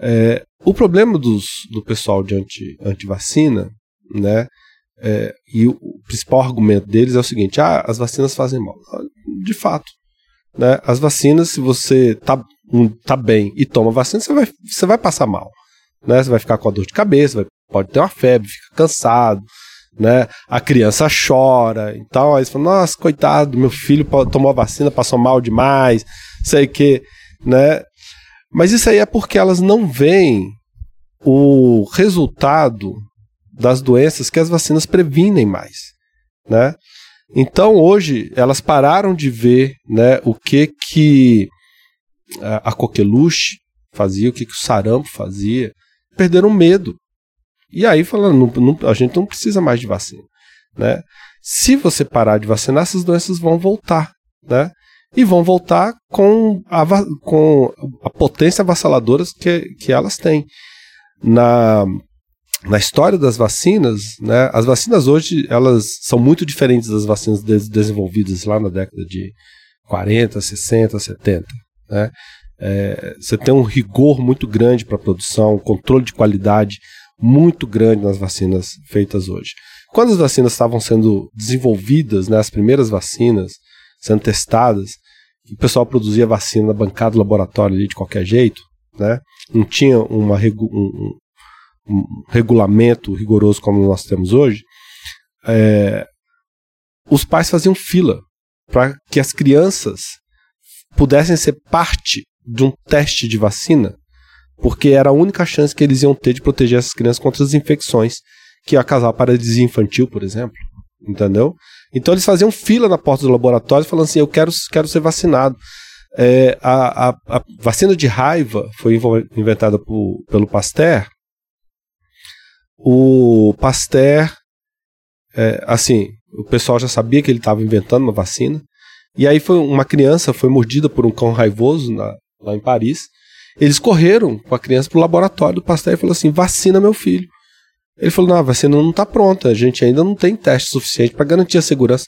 É, o problema dos, do pessoal de anti, anti-vacina, né, é, e o, o, principal argumento deles é o seguinte: ah, as vacinas fazem mal. De fato, né, as vacinas, se você tá, tá bem e toma vacina, você vai, você vai passar mal. Né? Você vai ficar com a dor de cabeça, vai, pode ter uma febre, fica cansado, né? A criança chora, então aí você fala, nossa, coitado, meu filho tomou a vacina, passou mal demais, sei que, né? Mas isso aí é porque elas não veem o resultado das doenças que as vacinas previnem mais, né? Então hoje elas pararam de ver, né, o que que a coqueluche fazia, o que que o sarampo fazia, perderam medo, e aí falando, não, não, a gente não precisa mais de vacina, né? Se você parar de vacinar, essas doenças vão voltar, né? E vão voltar com a, com a potência avassaladora que, que elas têm. Na, na história das vacinas, né, as vacinas hoje elas são muito diferentes das vacinas des desenvolvidas lá na década de 40, 60, 70. Né? É, você tem um rigor muito grande para a produção, controle de qualidade muito grande nas vacinas feitas hoje. Quando as vacinas estavam sendo desenvolvidas, né, as primeiras vacinas sendo testadas, o pessoal produzia vacina na bancada do laboratório ali de qualquer jeito, né? não tinha uma um, um, regulamento rigoroso como nós temos hoje, é, os pais faziam fila para que as crianças pudessem ser parte de um teste de vacina porque era a única chance que eles iam ter de proteger essas crianças contra as infecções que ia causar paralisia infantil, por exemplo. Entendeu? Então eles faziam fila na porta do laboratório falando assim: eu quero, quero ser vacinado. É, a, a, a, vacina de raiva foi inventada por, pelo Pasteur. O Pasteur, é, assim, o pessoal já sabia que ele estava inventando uma vacina. E aí foi uma criança foi mordida por um cão raivoso na, lá em Paris. Eles correram com a criança pro laboratório do Pasteur e falou assim: vacina meu filho. Ele falou: não, a vacina não está pronta, a gente ainda não tem teste suficiente para garantir a segurança.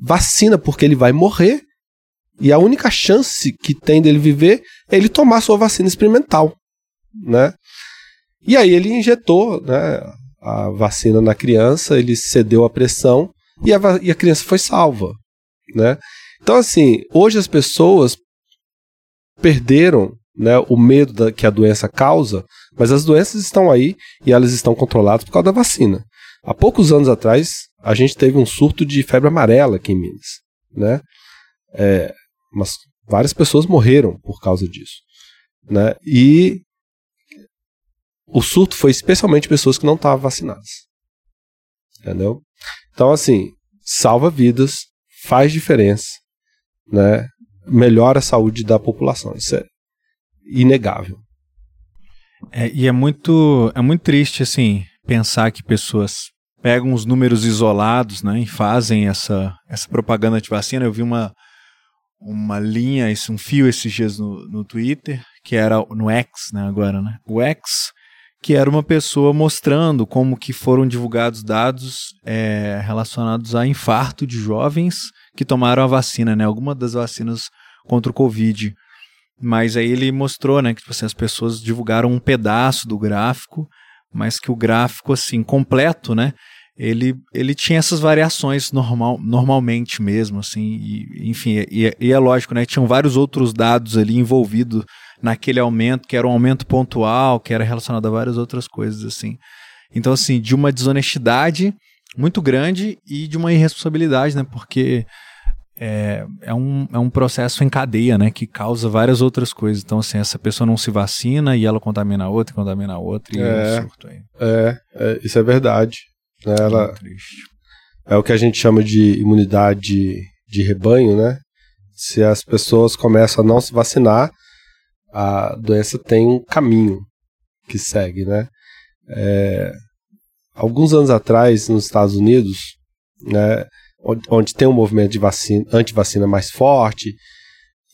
Vacina, porque ele vai morrer. E a única chance que tem dele viver é ele tomar sua vacina experimental, né? E aí ele injetou, né, a vacina na criança, ele cedeu a pressão e a, e a criança foi salva, né? Então assim, hoje as pessoas perderam né, o medo da, que a doença causa, mas as doenças estão aí e elas estão controladas por causa da vacina. Há poucos anos atrás, a gente teve um surto de febre amarela aqui em Minas, né? É, mas várias pessoas morreram por causa disso, né? E o surto foi especialmente pessoas que não estavam vacinadas, entendeu? Então, assim, salva vidas, faz diferença, né? Melhora a saúde da população. Isso é, inegável. É, e é muito, é muito triste, assim, pensar que pessoas pegam os números isolados, né, e fazem essa, essa propaganda de vacina. Eu vi uma, uma linha, um fio esses dias no, no Twitter, que era no X, né, agora, né, o X, que era uma pessoa mostrando como que foram divulgados dados é, relacionados a infarto de jovens que tomaram a vacina, né, alguma das vacinas contra o Covid. Mas aí ele mostrou, né, que tipo assim, as pessoas divulgaram um pedaço do gráfico, mas que o gráfico, assim, completo, né, ele, ele tinha essas variações normal, normalmente mesmo, assim, e, enfim, e, e é lógico, né, tinham vários outros dados ali envolvidos naquele aumento, que era um aumento pontual, que era relacionado a várias outras coisas, assim. Então, assim, de uma desonestidade muito grande e de uma irresponsabilidade, né, porque é, é, um, é um processo em cadeia, né? Que causa várias outras coisas. Então, assim, essa pessoa não se vacina e ela contamina a outra, contamina a outra e é, é um surto aí. É, é, isso é verdade. Né? Ela, é o que a gente chama de imunidade de rebanho, né? Se as pessoas começam a não se vacinar, a doença tem um caminho que segue, né? É, alguns anos atrás, nos Estados Unidos, né, onde, tem um movimento de vacina, anti-vacina mais forte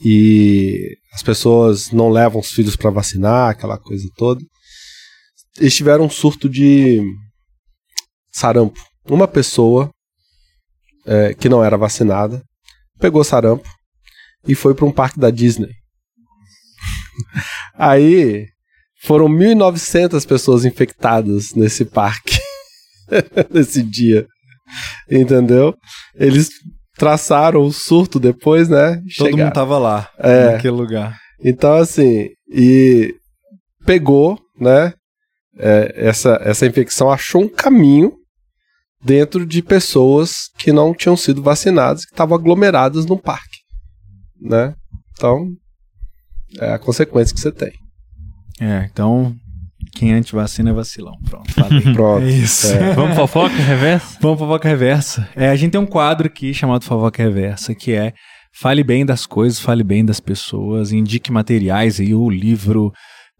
e as pessoas não levam os filhos para vacinar, aquela coisa toda, eles tiveram um surto de sarampo. Uma pessoa é, que não era vacinada pegou sarampo e foi para um parque da Disney. Aí foram 1.900 pessoas infectadas nesse parque nesse dia. Entendeu? Eles traçaram o surto depois, né? Todo mundo tava lá, é. naquele lugar. Então, assim, e pegou, né? É, essa, essa infecção achou um caminho dentro de pessoas que não tinham sido vacinadas, que estavam aglomeradas no parque, né? Então, é a consequência que você tem. É, então quem é anti-vacina é vacilão. Pronto, falei. Pronto. É isso. É. Vamos fofoca reversa? Vamos fofoca reversa. É, a gente tem um quadro aqui chamado Fofoca Reversa, que é fale bem das coisas, fale bem das pessoas, indique materiais aí, o livro,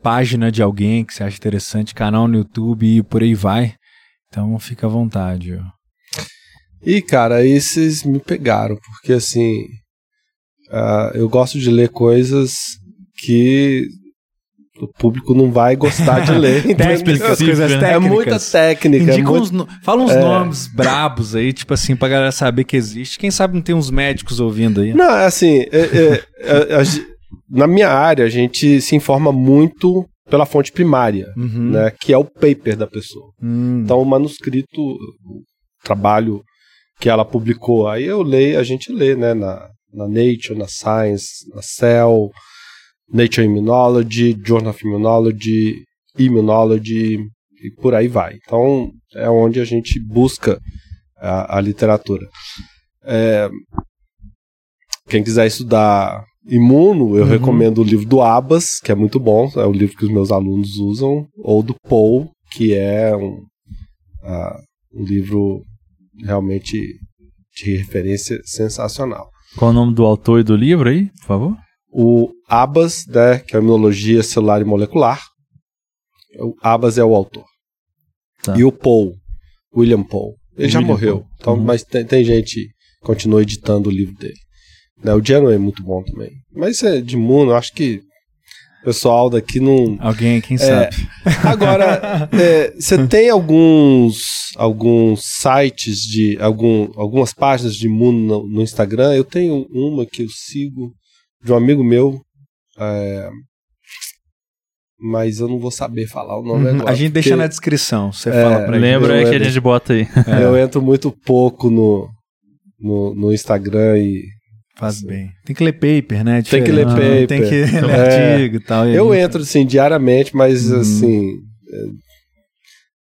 página de alguém que você acha interessante, canal no YouTube e por aí vai. Então fica à vontade. E cara, aí vocês me pegaram, porque assim, uh, eu gosto de ler coisas que o público não vai gostar de ler. técnicas, coisas técnicas. É muita técnica. É muito... no... Fala uns é... nomes brabos aí, tipo assim, pra galera saber que existe. Quem sabe não tem uns médicos ouvindo aí. Não, é assim, é, é, é na minha área, a gente se informa muito pela fonte primária, uhum. né, que é o paper da pessoa. Hum. Então, o manuscrito, o trabalho que ela publicou, aí eu leio, a gente lê, né, na, na Nature, na Science, na Cell, Nature Immunology, Journal of Immunology, Immunology e por aí vai. Então é onde a gente busca a, a literatura. É, quem quiser estudar imuno, eu uhum. recomendo o livro do Abas, que é muito bom, é o livro que os meus alunos usam, ou do Paul, que é um, uh, um livro realmente de referência sensacional. Qual o nome do autor e do livro aí, por favor? O Abbas, né, que é a imunologia celular e molecular. O Abbas é o autor. Tá. E o Paul, William Paul. Ele William já morreu, Paul. então, uhum. mas tem, tem, gente que continua editando o livro dele. Né, o Genoa é muito bom também. Mas é de Muno, acho que o pessoal daqui não. Alguém, quem é, sabe. Agora, é, você tem alguns alguns sites de. Algum, algumas páginas de Muno no, no Instagram. Eu tenho uma que eu sigo de um amigo meu. É, mas eu não vou saber falar o nome uhum, agora. A gente deixa na descrição, você é, fala pra Lembra aí que a gente bota aí. É. Eu entro muito pouco no, no, no Instagram e. Faz assim, bem. Tem que ler paper, né? Tem que ler paper. Tem que ler é, artigo e tal. E eu gente... entro, assim, diariamente, mas, uhum. assim. É,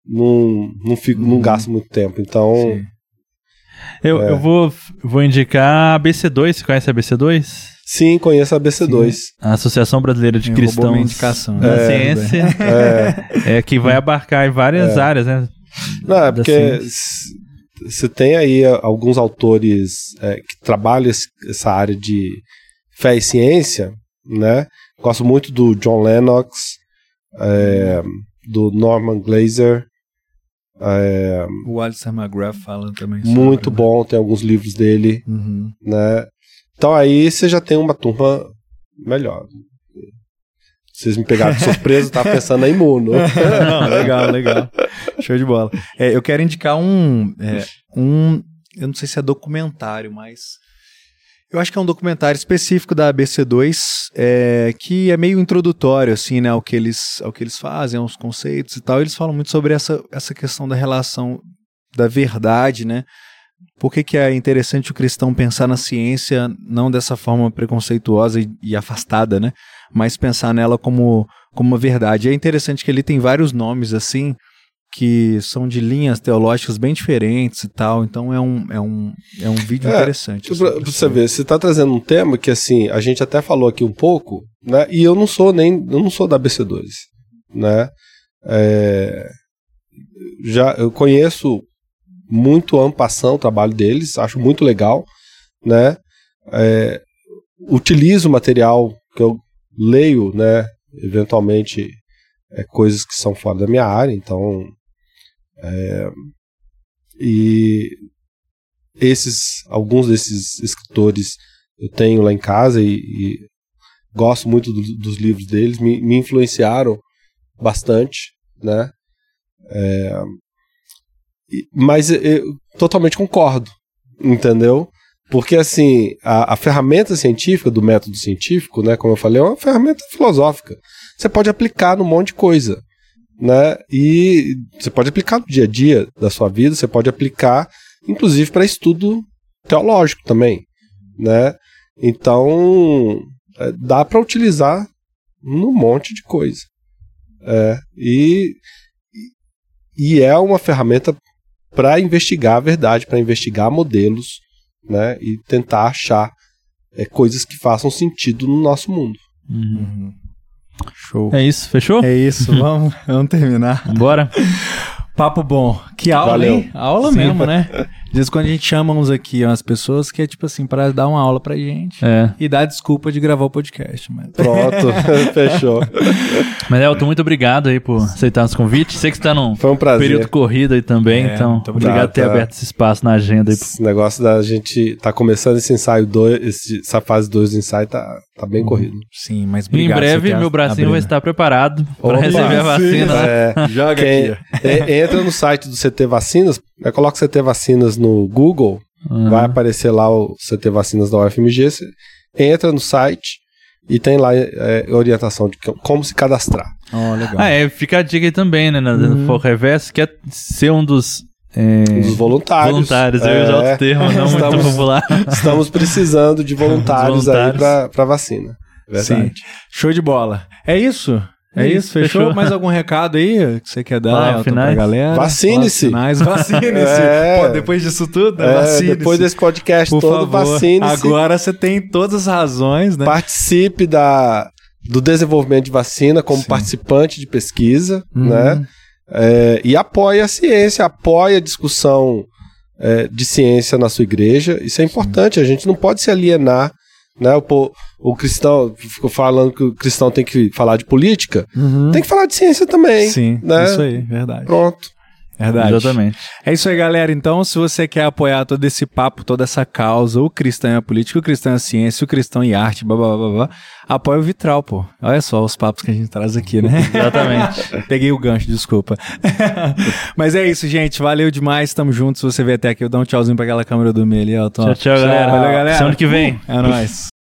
não, não, fico, uhum. não gasto muito tempo. Então. Sim. Eu, é. eu vou, vou indicar a BC2. Você conhece a BC2? Sim, conheço a BC2. Sim. A Associação Brasileira de Cristãos indicação, da é, Ciência. É. é. que vai abarcar várias é. áreas, né? Não, é porque você tem aí alguns autores é, que trabalham essa área de fé e ciência, né? Gosto muito do John Lennox, é, do Norman Glazer. É, o Alistair McGrath fala também. Muito sobre, né? bom, né? tem alguns livros dele, uhum. né? Então aí você já tem uma turma melhor. Vocês me pegaram de surpresa, tava pensando em imuno. Não, legal, legal. Show de bola. É, eu quero indicar um, é, um. Eu não sei se é documentário, mas. Eu acho que é um documentário específico da ABC2 é, que é meio introdutório, assim, né, ao que eles, ao que eles fazem, aos conceitos e tal. Eles falam muito sobre essa, essa questão da relação da verdade, né, por que, que é interessante o cristão pensar na ciência não dessa forma preconceituosa e, e, afastada, né? Mas pensar nela como, como uma verdade. É interessante que ele tem vários nomes assim que são de linhas teológicas bem diferentes e tal. Então é um, é um, é um vídeo é, interessante. Assim, pra, você ver, você está trazendo um tema que assim, a gente até falou aqui um pouco, né? E eu não sou nem, eu não sou da BC2, né? É, já eu conheço muito ampação o trabalho deles, acho muito legal, né? É, utilizo material que eu leio, né? Eventualmente é, coisas que são fora da minha área, então é, e esses alguns desses escritores eu tenho lá em casa e, e gosto muito do, dos livros deles, me, me influenciaram bastante, né? É, mas eu totalmente concordo, entendeu? Porque, assim, a, a, ferramenta científica do método científico, né, como eu falei, é uma ferramenta filosófica. Você pode aplicar num monte de coisa, né? E você pode aplicar no dia a dia da sua vida, você pode aplicar, inclusive, para estudo teológico também, né? Então, é, dá para utilizar num monte de coisa. É, e, e é uma ferramenta para investigar a verdade, para investigar modelos, né? E tentar achar é, coisas que façam sentido no nosso mundo. Uhum. Show. É isso, fechou? É isso, vamos, vamos terminar. Bora. Papo bom. Que aula, Valeu. hein? Aula Sim. mesmo, né? Às vezes quando a gente chama uns aqui, umas pessoas que é tipo assim, para dar uma aula pra gente é. e dar desculpa de gravar o podcast. Mas... Pronto, fechou. Mas Elton, muito obrigado aí por aceitar nosso convite. Sei que você tá num Foi um prazer. período corrido aí também, é, então obrigado por ter tá. aberto esse espaço na agenda. Aí. Esse negócio da gente tá começando esse ensaio 2, essa fase 2 do ensaio tá, tá bem uhum. corrido. Sim, mas obrigado. Em breve meu bracinho vai estar preparado para receber a vacina. É, Joga Quem, aqui. É, entra no site do CT Vacinas, né, coloca CT Vacinas no Google, uhum. vai aparecer lá o CT Vacinas da UFMG, você entra no site e tem lá é, orientação de como se cadastrar. Oh, legal. Ah, é, fica a dica aí também, né, no uhum. For Reverso, que é ser um dos é... Dos voluntários. Voluntários, eu é... já o termo, não estamos, muito popular. Estamos precisando de voluntários, voluntários. aí para vacina. Verdade. Sim. Show de bola. É isso? É isso, fechou? fechou? Mais algum recado aí que você quer dar ah, pra galera? Vacine-se. Vacine-se. é. depois disso tudo, é, vacine-se. Depois desse podcast Por todo, vacine-se. Agora você tem todas as razões, né? Participe da, do desenvolvimento de vacina como Sim. participante de pesquisa, uhum. né? É, e apoie a ciência, apoie a discussão é, de ciência na sua igreja. Isso é importante, Sim. a gente não pode se alienar né? O, o cristão ficou falando que o cristão tem que falar de política, uhum. tem que falar de ciência também. Sim, né? isso aí, verdade. Pronto. Verdade. Exatamente. É isso aí, galera. Então, se você quer apoiar todo esse papo, toda essa causa, o cristão é a política, o cristão é a ciência, o cristão em arte, blá, blá, blá, blá, apoia o Vitral, pô. Olha só os papos que a gente traz aqui, né? Exatamente. Peguei o gancho, desculpa. Mas é isso, gente. Valeu demais. Tamo juntos. Se você vier até aqui, eu dou um tchauzinho pra aquela câmera do meio ali, ó. Tchau, tchau, galera. Valeu, galera. Semana que vem. É nóis.